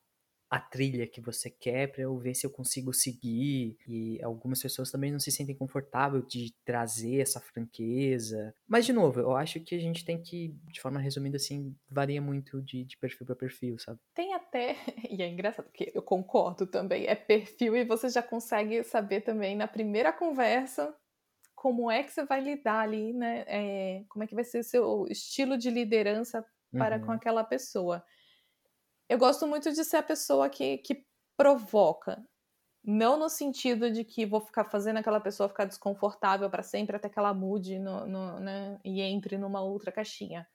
a trilha que você quer para eu ver se eu consigo seguir. E algumas pessoas também não se sentem confortáveis de trazer essa franqueza. Mas, de novo, eu acho que a gente tem que, de forma resumida, assim, varia muito de, de perfil para perfil, sabe? Tem até, [laughs] e é engraçado porque eu concordo também, é perfil e você já consegue saber também na primeira conversa como é que você vai lidar ali, né? É, como é que vai ser seu estilo de liderança para uhum. com aquela pessoa eu gosto muito de ser a pessoa que, que provoca. Não no sentido de que vou ficar fazendo aquela pessoa ficar desconfortável para sempre até que ela mude no, no, né, e entre numa outra caixinha.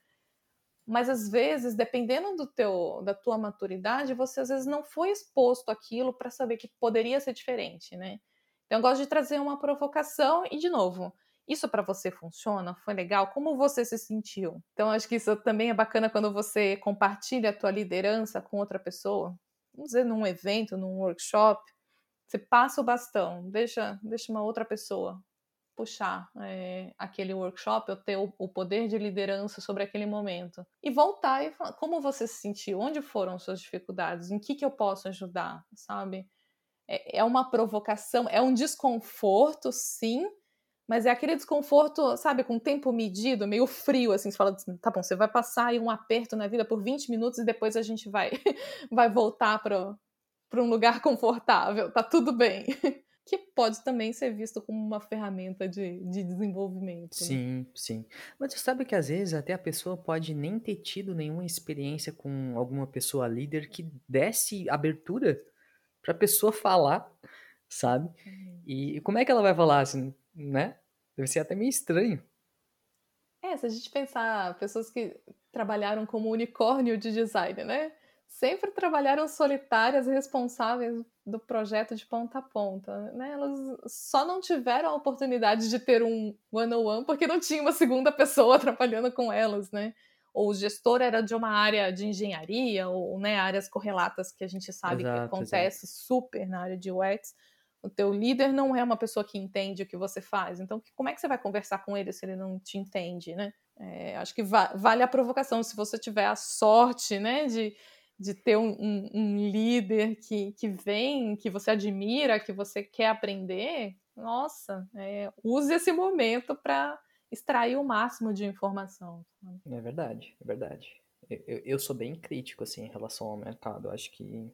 Mas às vezes, dependendo do teu, da tua maturidade, você às vezes não foi exposto aquilo para saber que poderia ser diferente, né? Então eu gosto de trazer uma provocação e de novo, isso para você funciona? Foi legal? Como você se sentiu? Então, acho que isso também é bacana quando você compartilha a tua liderança com outra pessoa. Vamos dizer, num evento, num workshop. Você passa o bastão, deixa, deixa uma outra pessoa puxar é, aquele workshop, ou ter o, o, poder de liderança sobre aquele momento. E voltar e falar como você se sentiu, onde foram suas dificuldades, em que, que eu posso ajudar, sabe? É, é uma provocação, é um desconforto, sim, mas é aquele desconforto, sabe, com tempo medido, meio frio, assim, você fala, tá bom, você vai passar aí um aperto na vida por 20 minutos e depois a gente vai, [laughs] vai voltar para um lugar [laughs] confortável, tá tudo bem. [laughs] que pode também ser visto como uma ferramenta de, de desenvolvimento. Né? Sim, sim. Mas você sabe que às vezes até a pessoa pode nem ter tido nenhuma experiência com alguma pessoa líder que desse abertura para a pessoa falar, sabe? Uhum. E como é que ela vai falar assim? Né? Deve ser até meio estranho. É, se a gente pensar pessoas que trabalharam como unicórnio de design, né? Sempre trabalharam solitárias e responsáveis do projeto de ponta a ponta, né? Elas só não tiveram a oportunidade de ter um one-on-one porque não tinha uma segunda pessoa [laughs] trabalhando com elas, né? Ou o gestor era de uma área de engenharia, ou né, áreas correlatas que a gente sabe exato, que acontece exato. super na área de UX o teu líder não é uma pessoa que entende o que você faz. Então, como é que você vai conversar com ele se ele não te entende, né? É, acho que va vale a provocação. Se você tiver a sorte, né, de, de ter um, um, um, líder que, que vem, que você admira, que você quer aprender, nossa, é, use esse momento para extrair o máximo de informação. É verdade, é verdade. Eu, eu, sou bem crítico, assim, em relação ao mercado. Eu acho que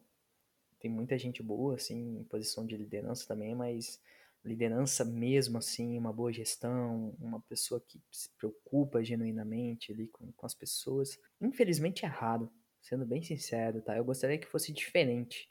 tem muita gente boa, assim, em posição de liderança também, mas liderança mesmo, assim, uma boa gestão, uma pessoa que se preocupa genuinamente ali com, com as pessoas, infelizmente é raro, sendo bem sincero, tá? Eu gostaria que fosse diferente,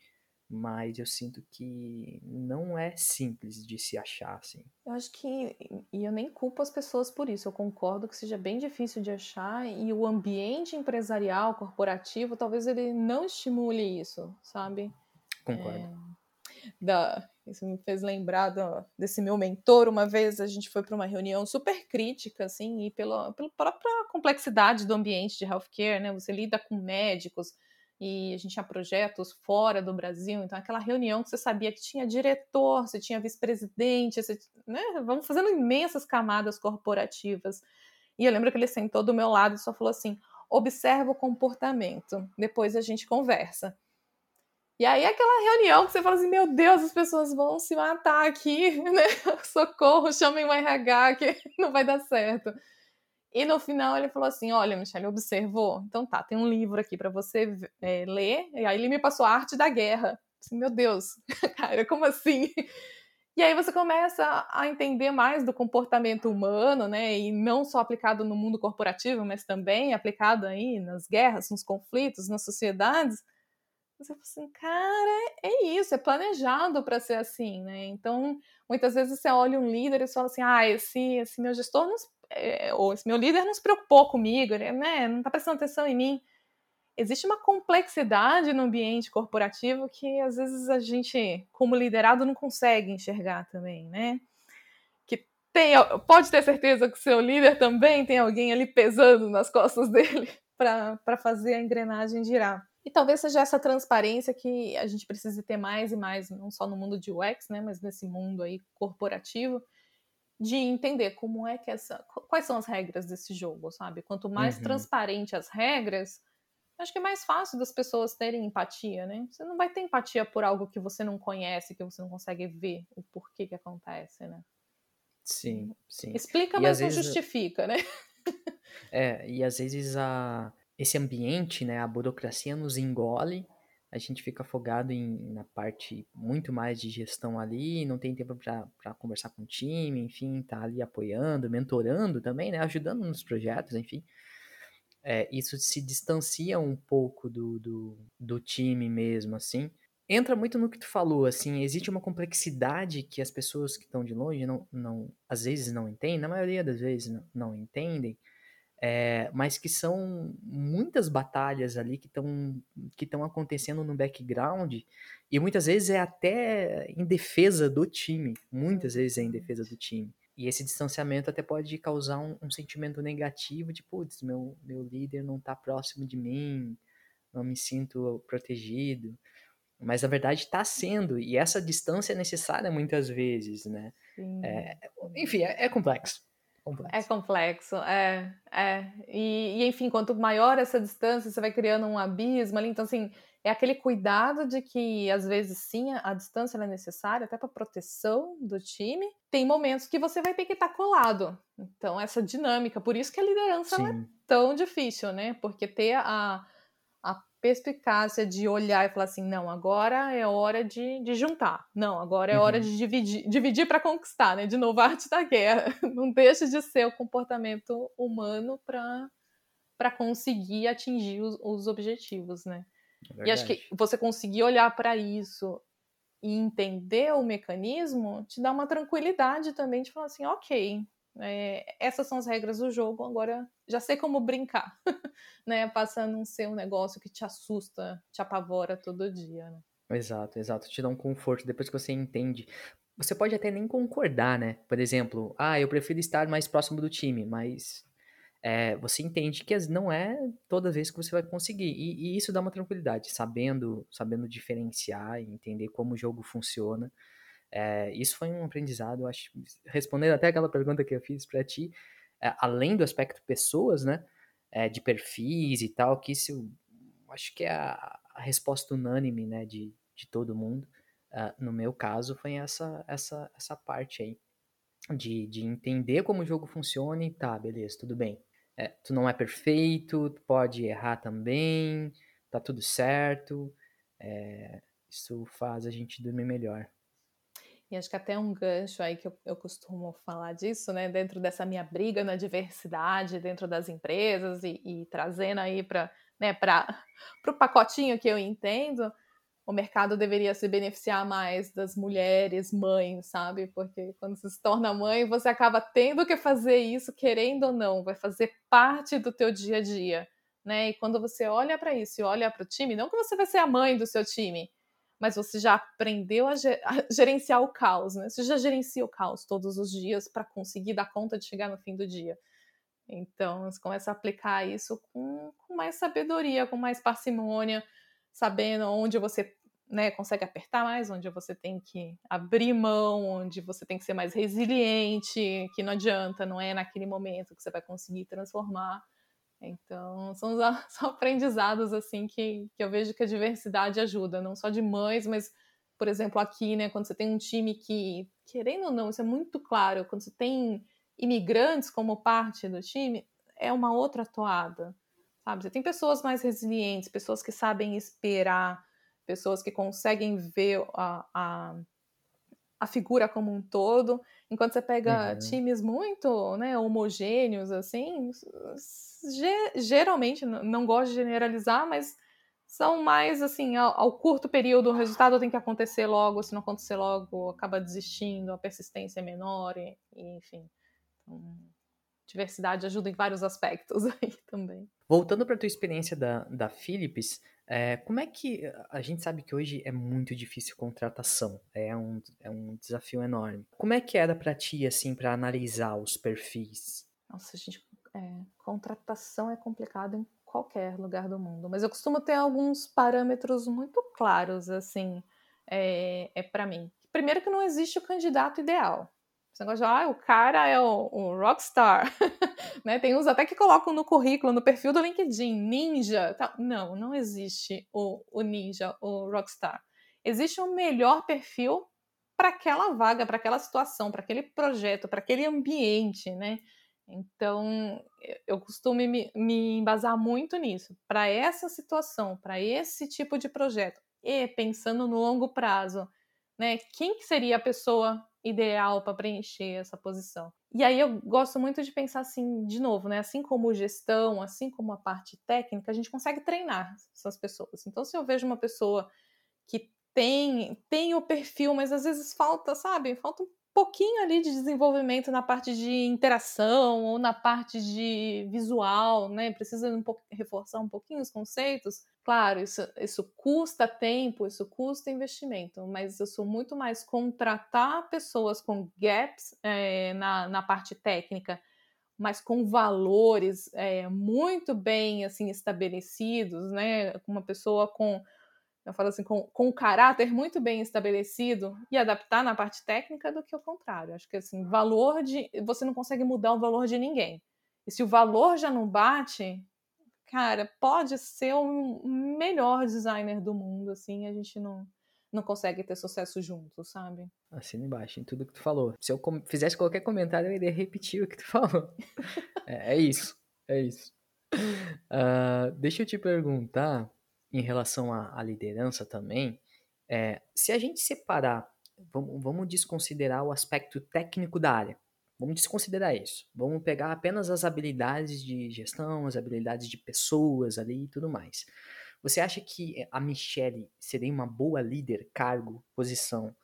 mas eu sinto que não é simples de se achar, assim. Eu acho que, e eu nem culpo as pessoas por isso, eu concordo que seja bem difícil de achar e o ambiente empresarial, corporativo, talvez ele não estimule isso, sabe? Concordo. É... da, isso me fez lembrar do, desse meu mentor. Uma vez a gente foi para uma reunião super crítica, assim, e pela, pela própria complexidade do ambiente de healthcare, né? Você lida com médicos e a gente tinha projetos fora do Brasil, então aquela reunião que você sabia que tinha diretor, você tinha vice-presidente, né? Vamos fazendo imensas camadas corporativas. E eu lembro que ele sentou do meu lado e só falou assim: observa o comportamento, depois a gente conversa. E aí aquela reunião que você fala assim, meu Deus, as pessoas vão se matar aqui, [laughs] né? Socorro, chamem o RH que [laughs] não vai dar certo. E no final ele falou assim, olha, Michelle, observou? Então tá, tem um livro aqui para você é, ler. E aí ele me passou a arte da guerra. Assim, meu Deus, [laughs] cara, como assim? E aí você começa a entender mais do comportamento humano, né? E não só aplicado no mundo corporativo, mas também aplicado aí nas guerras, nos conflitos, nas sociedades você fala assim, cara, é isso, é planejado para ser assim, né? Então, muitas vezes você olha um líder e fala assim, ah, esse, esse meu gestor, não, é, ou esse meu líder não se preocupou comigo, né? Não está prestando atenção em mim. Existe uma complexidade no ambiente corporativo que às vezes a gente, como liderado, não consegue enxergar também, né? Tem, pode ter certeza que seu líder também tem alguém ali pesando nas costas [laughs] dele para fazer a engrenagem girar. E talvez seja essa transparência que a gente precise ter mais e mais, não só no mundo de UX, né, mas nesse mundo aí corporativo, de entender como é que essa, quais são as regras desse jogo, sabe? Quanto mais uhum. transparente as regras, acho que é mais fácil das pessoas terem empatia, né? Você não vai ter empatia por algo que você não conhece, que você não consegue ver o porquê que acontece, né? Sim, sim. Explica, e mas não vezes... justifica, né? É, e às vezes a esse ambiente, né, a burocracia nos engole, a gente fica afogado em, na parte muito mais de gestão ali, não tem tempo para conversar com o time, enfim, tá ali apoiando, mentorando também, né, ajudando nos projetos, enfim. É, isso se distancia um pouco do, do, do time mesmo, assim. Entra muito no que tu falou, assim, existe uma complexidade que as pessoas que estão de longe não, não, às vezes não entendem, na maioria das vezes não, não entendem, é, mas que são muitas batalhas ali que estão que estão acontecendo no background e muitas vezes é até em defesa do time, muitas vezes é em defesa do time. E esse distanciamento até pode causar um, um sentimento negativo de, putz, meu, meu líder não está próximo de mim, não me sinto protegido. Mas na verdade está sendo, e essa distância é necessária muitas vezes, né? É, enfim, é, é complexo. Complexo. É complexo, é, é. E, e, enfim, quanto maior essa distância, você vai criando um abismo ali. Então, assim, é aquele cuidado de que, às vezes, sim, a distância é necessária até para proteção do time. Tem momentos que você vai ter que estar tá colado. Então, essa dinâmica. Por isso que a liderança é tão difícil, né? Porque ter a, perspicácia de olhar e falar assim: não, agora é hora de, de juntar, não, agora é uhum. hora de dividir, dividir para conquistar, né? De novo, a arte da guerra. [laughs] Não deixa de ser o comportamento humano para conseguir atingir os, os objetivos, né? É e acho que você conseguir olhar para isso e entender o mecanismo te dá uma tranquilidade também de falar assim: ok, é, essas são as regras do jogo, agora já sei como brincar, [laughs] né? A não ser um negócio que te assusta, te apavora todo dia, né? Exato, exato. Te dá um conforto depois que você entende. Você pode até nem concordar, né? Por exemplo, ah, eu prefiro estar mais próximo do time, mas é, você entende que não é toda vez que você vai conseguir. E, e, isso dá uma tranquilidade, sabendo, sabendo diferenciar e entender como o jogo funciona. É, isso foi um aprendizado, acho, respondendo até aquela pergunta que eu fiz para ti, é, além do aspecto pessoas, né, é, de perfis e tal, que isso, acho que é a, a resposta unânime, né, de, de todo mundo. Uh, no meu caso, foi essa, essa, essa parte aí, de, de entender como o jogo funciona e tá, beleza, tudo bem. É, tu não é perfeito, tu pode errar também, tá tudo certo. É, isso faz a gente dormir melhor. E acho que até um gancho aí que eu, eu costumo falar disso, né? Dentro dessa minha briga na diversidade, dentro das empresas e, e trazendo aí para né, [laughs] o pacotinho que eu entendo, o mercado deveria se beneficiar mais das mulheres mães, sabe? Porque quando você se torna mãe, você acaba tendo que fazer isso, querendo ou não, vai fazer parte do teu dia a dia, né? E quando você olha para isso e olha para o time, não que você vai ser a mãe do seu time, mas você já aprendeu a, gerenciar o caos, né? Você já gerencia o caos todos os dias para conseguir dar conta de chegar no fim do dia. Então, você começa a aplicar isso com, com mais sabedoria, com mais parcimônia, sabendo onde você né, consegue apertar mais, onde você tem que abrir mão, onde você tem que ser mais resiliente, que não adianta, não é naquele momento que você vai conseguir transformar. Então, são [laughs] os aprendizados assim que, que eu vejo que a diversidade ajuda, não só de mães, mas, por exemplo, aqui, né, quando você tem um time que, querendo ou não, isso é muito claro, quando você tem imigrantes como parte do time, é uma outra toada, sabe? Você tem pessoas mais resilientes, pessoas que sabem esperar, pessoas que conseguem ver a, a, a figura como um todo, enquanto você pega uhum. times muito né, homogêneos, assim, ge geralmente, não gosto de generalizar, mas são mais assim, ao, ao, curto período, o resultado tem que acontecer logo, se não acontecer logo, acaba desistindo, a persistência é menor, e, e enfim. Então, diversidade ajuda em vários aspectos [laughs] aí também. Voltando para a tua experiência da, da Philips, é, como é que a gente sabe que hoje é muito difícil contratação, é um, é um desafio enorme. Como é que era para ti assim para analisar os perfis? Nossa, gente, é, contratação é complicado em qualquer lugar do mundo, mas eu costumo ter alguns parâmetros muito claros assim, é, é para mim. Primeiro que não existe o candidato ideal. Esse negócio de, ah, o cara é o rockstar. [laughs] né? Tem uns até que colocam no currículo, no perfil do LinkedIn, ninja. Não, não existe o, o ninja, o rockstar. Existe um melhor perfil para aquela vaga, para aquela situação, para aquele projeto, para aquele ambiente, né? Então, eu costumo me, me embasar muito nisso. Para essa situação, para esse tipo de projeto, e pensando no longo prazo, né? Quem que seria a pessoa ideal para preencher essa posição. E aí eu gosto muito de pensar assim, de novo, né? Assim como gestão, assim como a parte técnica, a gente consegue treinar essas pessoas. Então, se eu vejo uma pessoa que tem, tem o perfil, mas às vezes falta, sabe? Falta um pouquinho ali de desenvolvimento na parte de interação ou na parte de visual, né? Precisa um pouco, reforçar um pouquinho os conceitos. Claro, isso, isso custa tempo, isso custa investimento, mas eu sou muito mais contratar pessoas com gaps é, na, na parte técnica, mas com valores é, muito bem assim estabelecidos, né? Uma pessoa com eu falo assim, com, com caráter muito bem estabelecido e adaptar na parte técnica do que o contrário. Acho que assim, valor de. Você não consegue mudar o valor de ninguém. E se o valor já não bate, cara, pode ser o melhor designer do mundo, assim, a gente não, não consegue ter sucesso junto, sabe? Assina embaixo em tudo que tu falou. Se eu fizesse qualquer comentário, eu iria repetir o que tu [laughs] falou. é, é, isso, é isso. Uh, deixa eu te perguntar em relação à, à liderança também, é, se a gente separar, vamos, vamos desconsiderar o aspecto técnico da área. Vamos desconsiderar isso. Vamos pegar apenas as habilidades de gestão, as habilidades de pessoas ali e tudo mais. Você acha que a Michelle seria uma boa líder, cargo, posição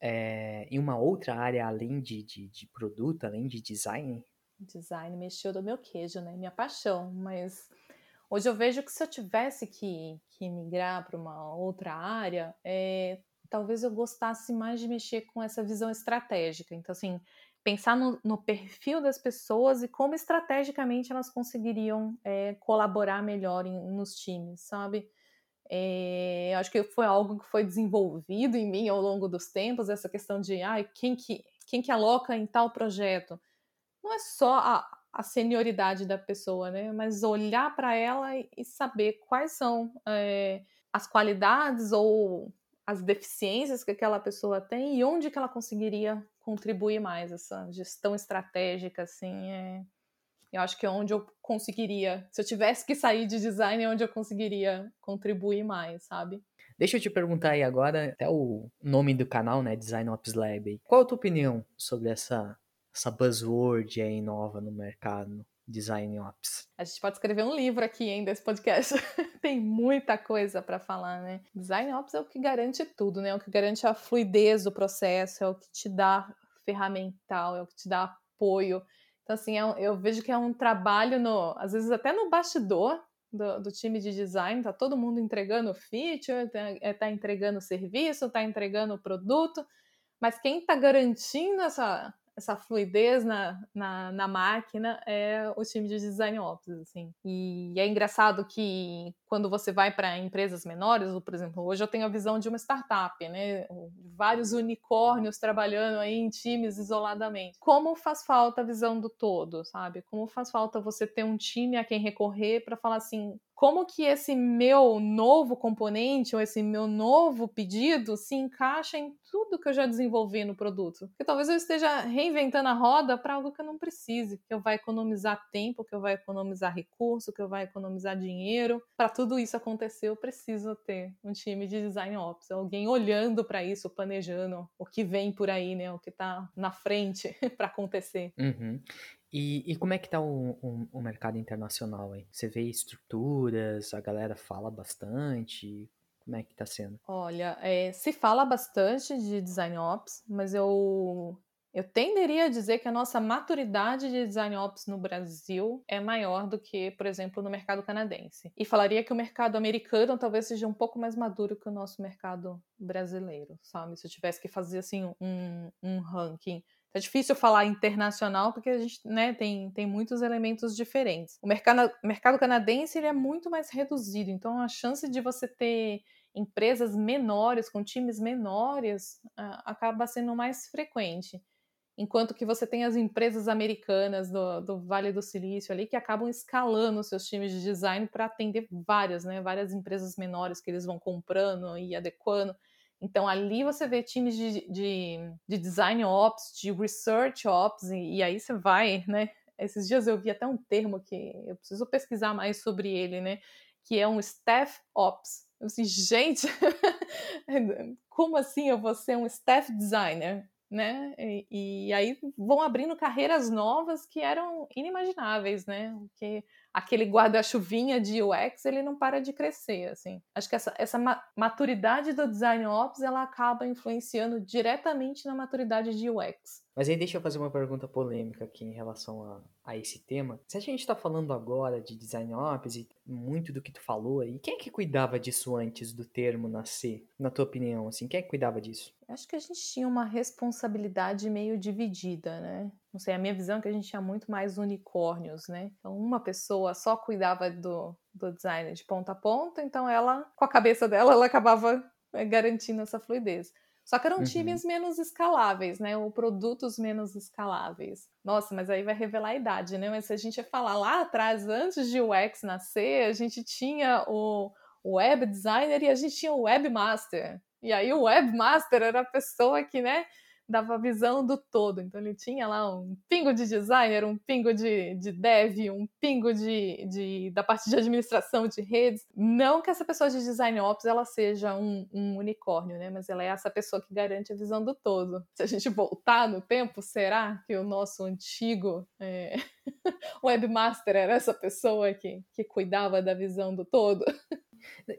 é, em uma outra área além de, de, de, produto, além de design? Design mexeu do meu queijo, né? Minha paixão, mas Hoje eu vejo que se eu tivesse que, que migrar para uma outra área, é, talvez eu gostasse mais de mexer com essa visão estratégica. Então, assim, pensar no, no perfil das pessoas e como estrategicamente elas conseguiriam é, colaborar melhor em, nos times, sabe? É, acho que foi algo que foi desenvolvido em mim ao longo dos tempos, essa questão de ah, quem, que, quem que aloca em tal projeto. Não é só a, a senioridade da pessoa, né? Mas olhar para ela e saber quais são é, as qualidades ou as deficiências que aquela pessoa tem e onde que ela conseguiria contribuir mais essa gestão estratégica, assim, é... eu acho que é onde eu conseguiria, se eu tivesse que sair de design, é onde eu conseguiria contribuir mais, sabe? Deixa eu te perguntar aí agora, até o nome do canal, né, Design Ops Lab. Qual a tua opinião sobre essa essa buzzword aí nova no mercado, Design Ops. A gente pode escrever um livro aqui, hein, desse podcast. [laughs] Tem muita coisa para falar, né? Design Ops é o que garante tudo, né? É o que garante a fluidez do processo, é o que te dá ferramental, é o que te dá apoio. Então, assim, é um, eu vejo que é um trabalho, no, às vezes até no bastidor, do, do, time de design, tá todo mundo entregando feature, tá, é, tá entregando serviço, tá entregando produto, mas quem está garantindo essa, essa fluidez na, na, na, máquina é o time de design ops, assim. E é engraçado que quando você vai para empresas menores, por exemplo, hoje eu tenho a visão de uma startup, né? Vários unicórnios trabalhando aí em times isoladamente. Como faz falta a visão do todo, sabe? Como faz falta você ter um time a quem recorrer para falar assim, como que esse meu novo componente ou esse meu novo pedido se encaixa em tudo que eu já desenvolvi no produto. Porque talvez eu esteja reinventando a roda para algo que eu não precise, que eu vai economizar tempo, que eu vai economizar recurso, que eu vai economizar dinheiro. Para tudo isso acontecer, eu preciso ter um time de design ops, alguém olhando para isso, planejando o que vem por aí, né, o que está na frente [laughs] para acontecer. Uhum. E, e, como é que tá o, o, o, mercado internacional aí? Você vê estruturas, a galera fala bastante? Como é que tá sendo? Olha, é, se fala bastante de design ops, mas eu eu tenderia a dizer que a nossa maturidade de design ops no Brasil é maior do que, por exemplo, no mercado canadense. E falaria que o mercado americano talvez seja um pouco mais maduro que o nosso mercado brasileiro, sabe? Se eu tivesse que fazer assim um, um ranking é difícil falar internacional porque a gente né, tem, tem muitos elementos diferentes. O mercado, mercado canadense ele é muito mais reduzido, então a chance de você ter empresas menores, com times menores, acaba sendo mais frequente. Enquanto que você tem as empresas americanas do, do Vale do Silício ali que acabam escalando seus times de design para atender várias, né, várias empresas menores que eles vão comprando e adequando. Então, ali você vê times de, de, de design ops, de research ops, e, e, aí você vai, né? Esses dias eu vi até um termo que eu preciso pesquisar mais sobre ele, né? Que é um staff ops. Eu gente, [laughs] como assim eu vou ser um staff designer? Né? E, e aí vão abrindo carreiras novas que eram inimagináveis, né? Que aquele guarda-chuvinha de UX, ele não para de crescer, assim. Acho que essa, essa maturidade do design ops, ela acaba influenciando diretamente na maturidade de UX. Mas aí deixa eu fazer uma pergunta polêmica aqui em relação a, a esse tema. Se a gente está falando agora de design ops e muito do que tu falou aí, quem é que cuidava disso antes do termo nascer, na tua opinião? Assim, quem é que cuidava disso? Acho que a gente tinha uma responsabilidade meio dividida, né? Não sei, a minha visão é que a gente tinha muito mais unicórnios, né? Então, uma pessoa só cuidava do, do design de ponta a ponta, então ela, com a cabeça dela, ela acabava eh, garantindo essa fluidez. Só que eram uhum. times menos escaláveis, né? Ou produtos menos escaláveis. Nossa, mas aí vai revelar a idade, né? Mas se a gente falar lá atrás, antes de o UX nascer, a gente tinha o, o web designer e a gente tinha o webmaster. E aí o webmaster era a pessoa que, né, dava visão do todo. Então ele tinha lá um pingo de designer, um pingo de, de dev, um pingo de, de, da parte de administração de redes. Não que essa pessoa de design ops ela seja um, um unicórnio, né? Mas ela é essa pessoa que garante a visão do todo. Se a gente voltar no tempo, será que o nosso antigo é... [laughs] webmaster era essa pessoa que, que cuidava da visão do todo? [laughs]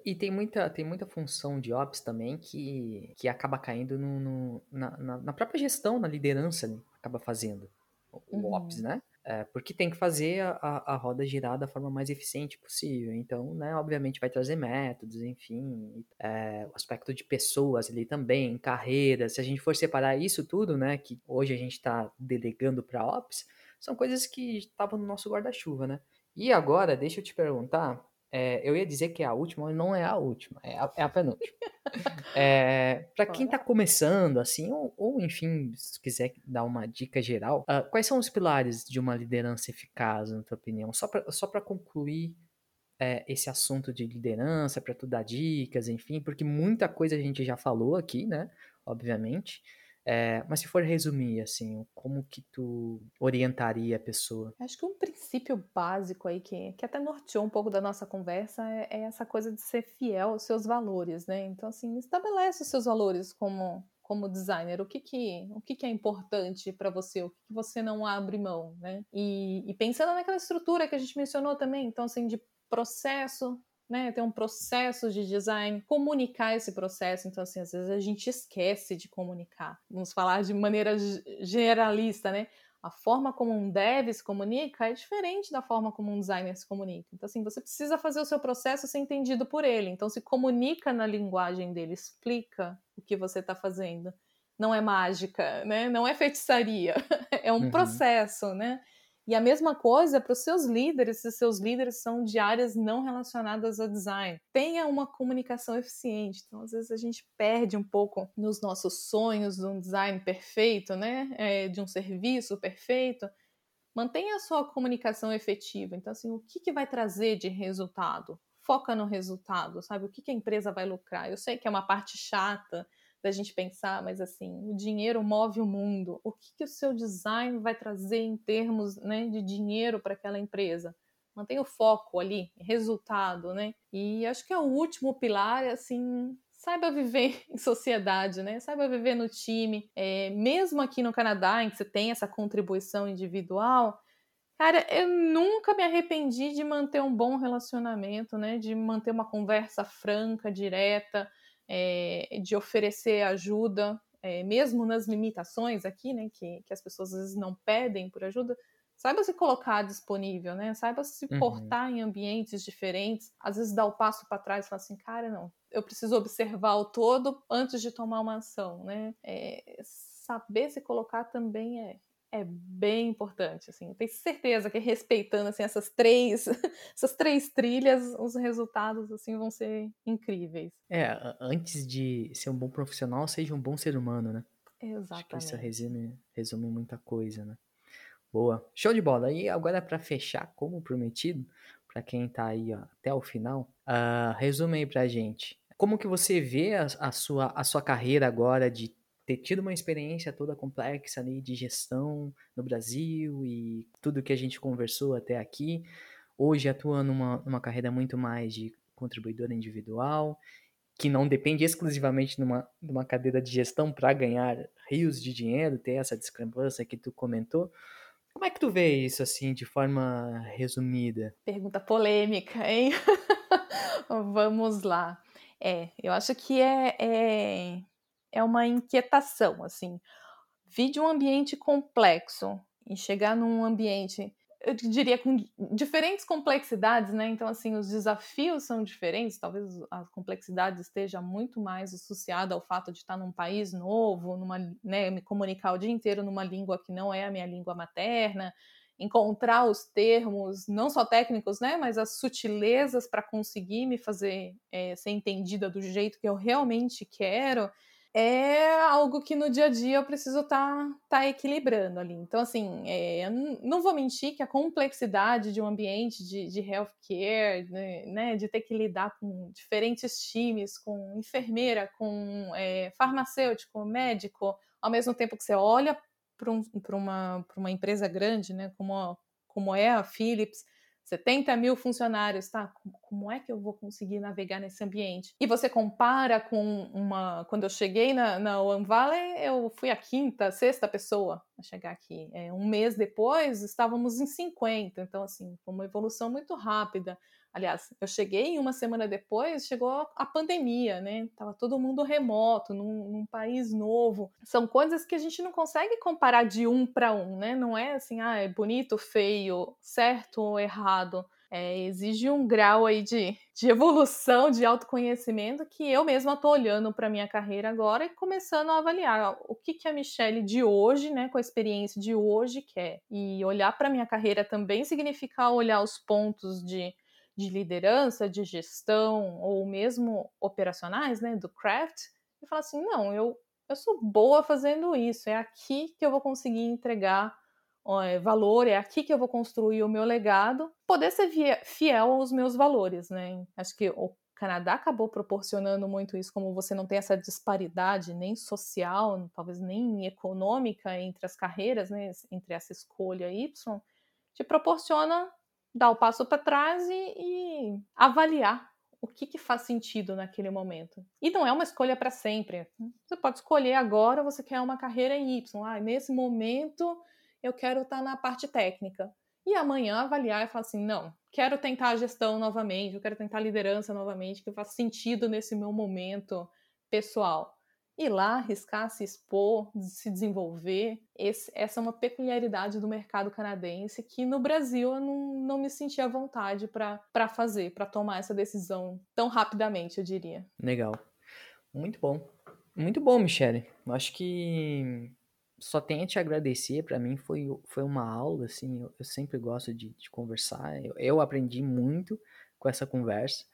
E tem muita, tem muita função de ops também que, que acaba caindo no, no na, na, própria gestão, na liderança, né? acaba fazendo o uhum. ops, né? É, porque tem que fazer a, a, roda girar da forma mais eficiente possível. Então, né, obviamente vai trazer métodos, enfim, é, o aspecto de pessoas ali também, carreiras. Se a gente for separar isso tudo, né, que hoje a gente está delegando para ops, são coisas que estavam no nosso guarda-chuva, né? E agora, deixa eu te perguntar, é, eu ia dizer que é a última, mas não é a última, é a, é a penúltima. [laughs] é, para quem está começando, assim, ou, ou, enfim, se quiser dar uma dica geral, uh, quais são os pilares de uma liderança eficaz, na tua opinião? Só para só concluir é, esse assunto de liderança, para tu dar dicas, enfim, porque muita coisa a gente já falou aqui, né? Obviamente. É, mas se for resumir, assim, como que tu orientaria a pessoa? Acho que um princípio básico aí que, que até norteou um pouco da nossa conversa é, é essa coisa de ser fiel aos seus valores, né? Então, assim, estabelece os seus valores como, como designer, o que que, o que, que é importante para você, o que, que, você não abre mão, né? E, e pensando naquela estrutura que a gente mencionou também, então, assim, de processo, né, ter um processo de design, comunicar esse processo. Então, assim, às vezes a gente esquece de comunicar. Vamos falar de maneira generalista, né? A forma como um dev se comunica é diferente da forma como um designer se comunica. Então, assim, você precisa fazer o seu processo ser entendido por ele. Então, se comunica na linguagem dele, explica o que você está fazendo. Não é mágica, né? Não é feitiçaria, [laughs] é um uhum. processo, né? E a mesma coisa para os seus líderes, se seus líderes são de áreas não relacionadas a design. Tenha uma comunicação eficiente. Então, às vezes, a gente perde um pouco nos nossos sonhos de um design perfeito, né? É, de um serviço perfeito. Mantenha a sua comunicação efetiva. Então, assim, o que, que vai trazer de resultado? Foca no resultado, sabe? O que, que a empresa vai lucrar? Eu sei que é uma parte chata, da gente pensar, mas assim, o dinheiro move o mundo. O que, que o seu design vai trazer em termos né, de dinheiro para aquela empresa? Mantenha o foco ali, resultado, né? E acho que é o último pilar, assim, saiba viver [laughs] em sociedade, né? Saiba viver no time. É, mesmo aqui no Canadá, em que você tem essa contribuição individual, cara, eu nunca me arrependi de manter um bom relacionamento, né? De manter uma conversa franca, direta é, de oferecer ajuda, é, mesmo nas limitações aqui, né, que, que as pessoas às vezes não pedem por ajuda, saiba se colocar disponível, né? Saiba se uhum. portar em ambientes diferentes. Às vezes dá o passo para trás e fala assim, cara, não, eu preciso observar o todo antes de tomar uma ação, né? É, saber se colocar também é, é bem importante, assim. Eu tenho certeza que respeitando assim essas três, [laughs] essas três trilhas, os resultados assim vão ser incríveis. É, antes de ser um bom profissional, seja um bom ser humano, né? Exatamente. Acho que isso resume, resume muita coisa, né? Boa. Show de bola. E agora para fechar, como prometido, para quem tá aí ó, até o final, uh, resume aí pra gente. Como que você vê a, a, sua, a sua carreira agora de ter tido uma experiência toda complexa ali de gestão no Brasil e tudo que a gente conversou até aqui. Hoje atua numa, numa carreira muito mais de contribuidora individual, que não depende exclusivamente de uma, de uma cadeira de gestão para ganhar rios de dinheiro, ter essa discrepância que tu comentou. Como é que tu vê isso assim, de forma resumida? Pergunta polêmica, hein? [laughs] Vamos lá. É, eu acho que é, é é uma inquietação, assim. Vir de um ambiente complexo e chegar num ambiente, eu diria, com diferentes complexidades, né? Então, assim, os desafios são diferentes, talvez a complexidade esteja muito mais associada ao fato de estar num país novo, numa, né, me comunicar o dia inteiro numa língua que não é a minha língua materna, encontrar os termos, não só técnicos, né, mas as sutilezas para conseguir me fazer é, ser entendida do jeito que eu realmente quero é algo que no dia a dia eu preciso estar tá, tá equilibrando ali. Então, assim, é, não vou mentir que a complexidade de um ambiente de, de healthcare, né, né, de ter que lidar com diferentes times, com enfermeira, com é, farmacêutico, médico, ao mesmo tempo que você olha para um, uma, uma empresa grande, né, como, como é a Philips, 70 mil funcionários, tá? Como é que eu vou conseguir navegar nesse ambiente? E você compara com uma. Quando eu cheguei na, na One Valley, eu fui a quinta, sexta pessoa a chegar aqui. É, um mês depois, estávamos em 50. Então, assim, foi uma evolução muito rápida. Aliás, eu cheguei uma semana depois, chegou a pandemia, né? Tava todo mundo remoto, num, num país novo. São coisas que a gente não consegue comparar de um para um, né? Não é assim, ah, é bonito, feio, certo ou errado. É, exige um grau aí de, de evolução, de autoconhecimento que eu mesma estou olhando para minha carreira agora e começando a avaliar o que, que a Michelle de hoje, né, com a experiência de hoje quer. E olhar para minha carreira também significa olhar os pontos de de liderança, de gestão ou mesmo operacionais, né, do craft, e falar assim, não, eu, eu sou boa fazendo isso, é aqui que eu vou conseguir entregar é, valor, é aqui que eu vou construir o meu legado, poder ser fiel aos meus valores, né? Acho que o Canadá acabou proporcionando muito isso, como você não tem essa disparidade nem social, talvez nem econômica entre as carreiras, né, entre essa escolha Y, te proporciona dar o passo para trás e, e, avaliar o que, que faz sentido naquele momento. E não é uma escolha para sempre. Você pode escolher agora, você quer uma carreira em Y. Ah, nesse momento eu quero estar tá na parte técnica. E amanhã avaliar e falar assim: não, quero tentar a gestão novamente, eu quero tentar a liderança novamente, que faz sentido nesse meu momento pessoal. Ir lá, arriscar, se expor, se desenvolver. Esse, essa é uma peculiaridade do mercado canadense que no Brasil eu não, não me sentia à vontade para fazer, para tomar essa decisão tão rapidamente, eu diria. Legal. Muito bom. Muito bom, Michele. Eu acho que só tenho a te agradecer. Para mim foi, foi uma aula, assim. Eu, eu sempre gosto de, de conversar. Eu, eu aprendi muito com essa conversa.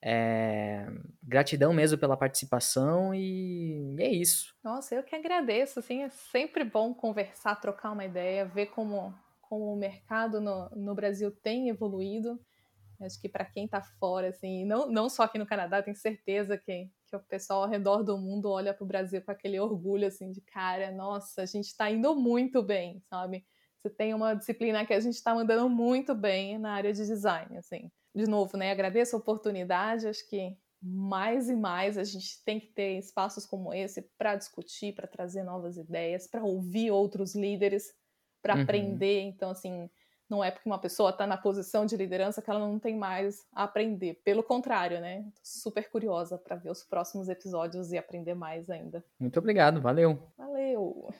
É, gratidão mesmo pela participação e é isso. Nossa, eu que agradeço, assim, é sempre bom conversar, trocar uma ideia, ver como, como o mercado no, no Brasil tem evoluído. Acho que para quem está fora, assim, não, não só aqui no Canadá, tenho certeza que, que o pessoal ao redor do mundo olha para o Brasil com aquele orgulho, assim, de cara, nossa, a gente está indo muito bem, sabe? Você tem uma disciplina que a gente está mandando muito bem na área de design, assim de novo, né, agradeço a oportunidade, acho que mais e mais a gente tem que ter espaços como esse para discutir, para trazer novas ideias, para ouvir outros líderes, para uhum. aprender. Então, assim, não é porque uma pessoa está na posição de liderança que ela não tem mais a aprender. Pelo contrário, né? Tô super curiosa para ver os próximos episódios e aprender mais ainda. Muito obrigado, valeu. Valeu.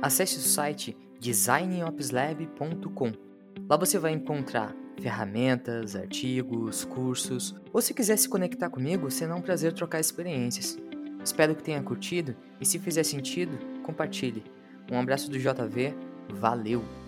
Acesse o site designopslab.com Lá você vai encontrar ferramentas, artigos, cursos, ou se quiser se conectar comigo, será um prazer trocar experiências. Espero que tenha curtido e se fizer sentido, compartilhe. Um abraço do JV, valeu!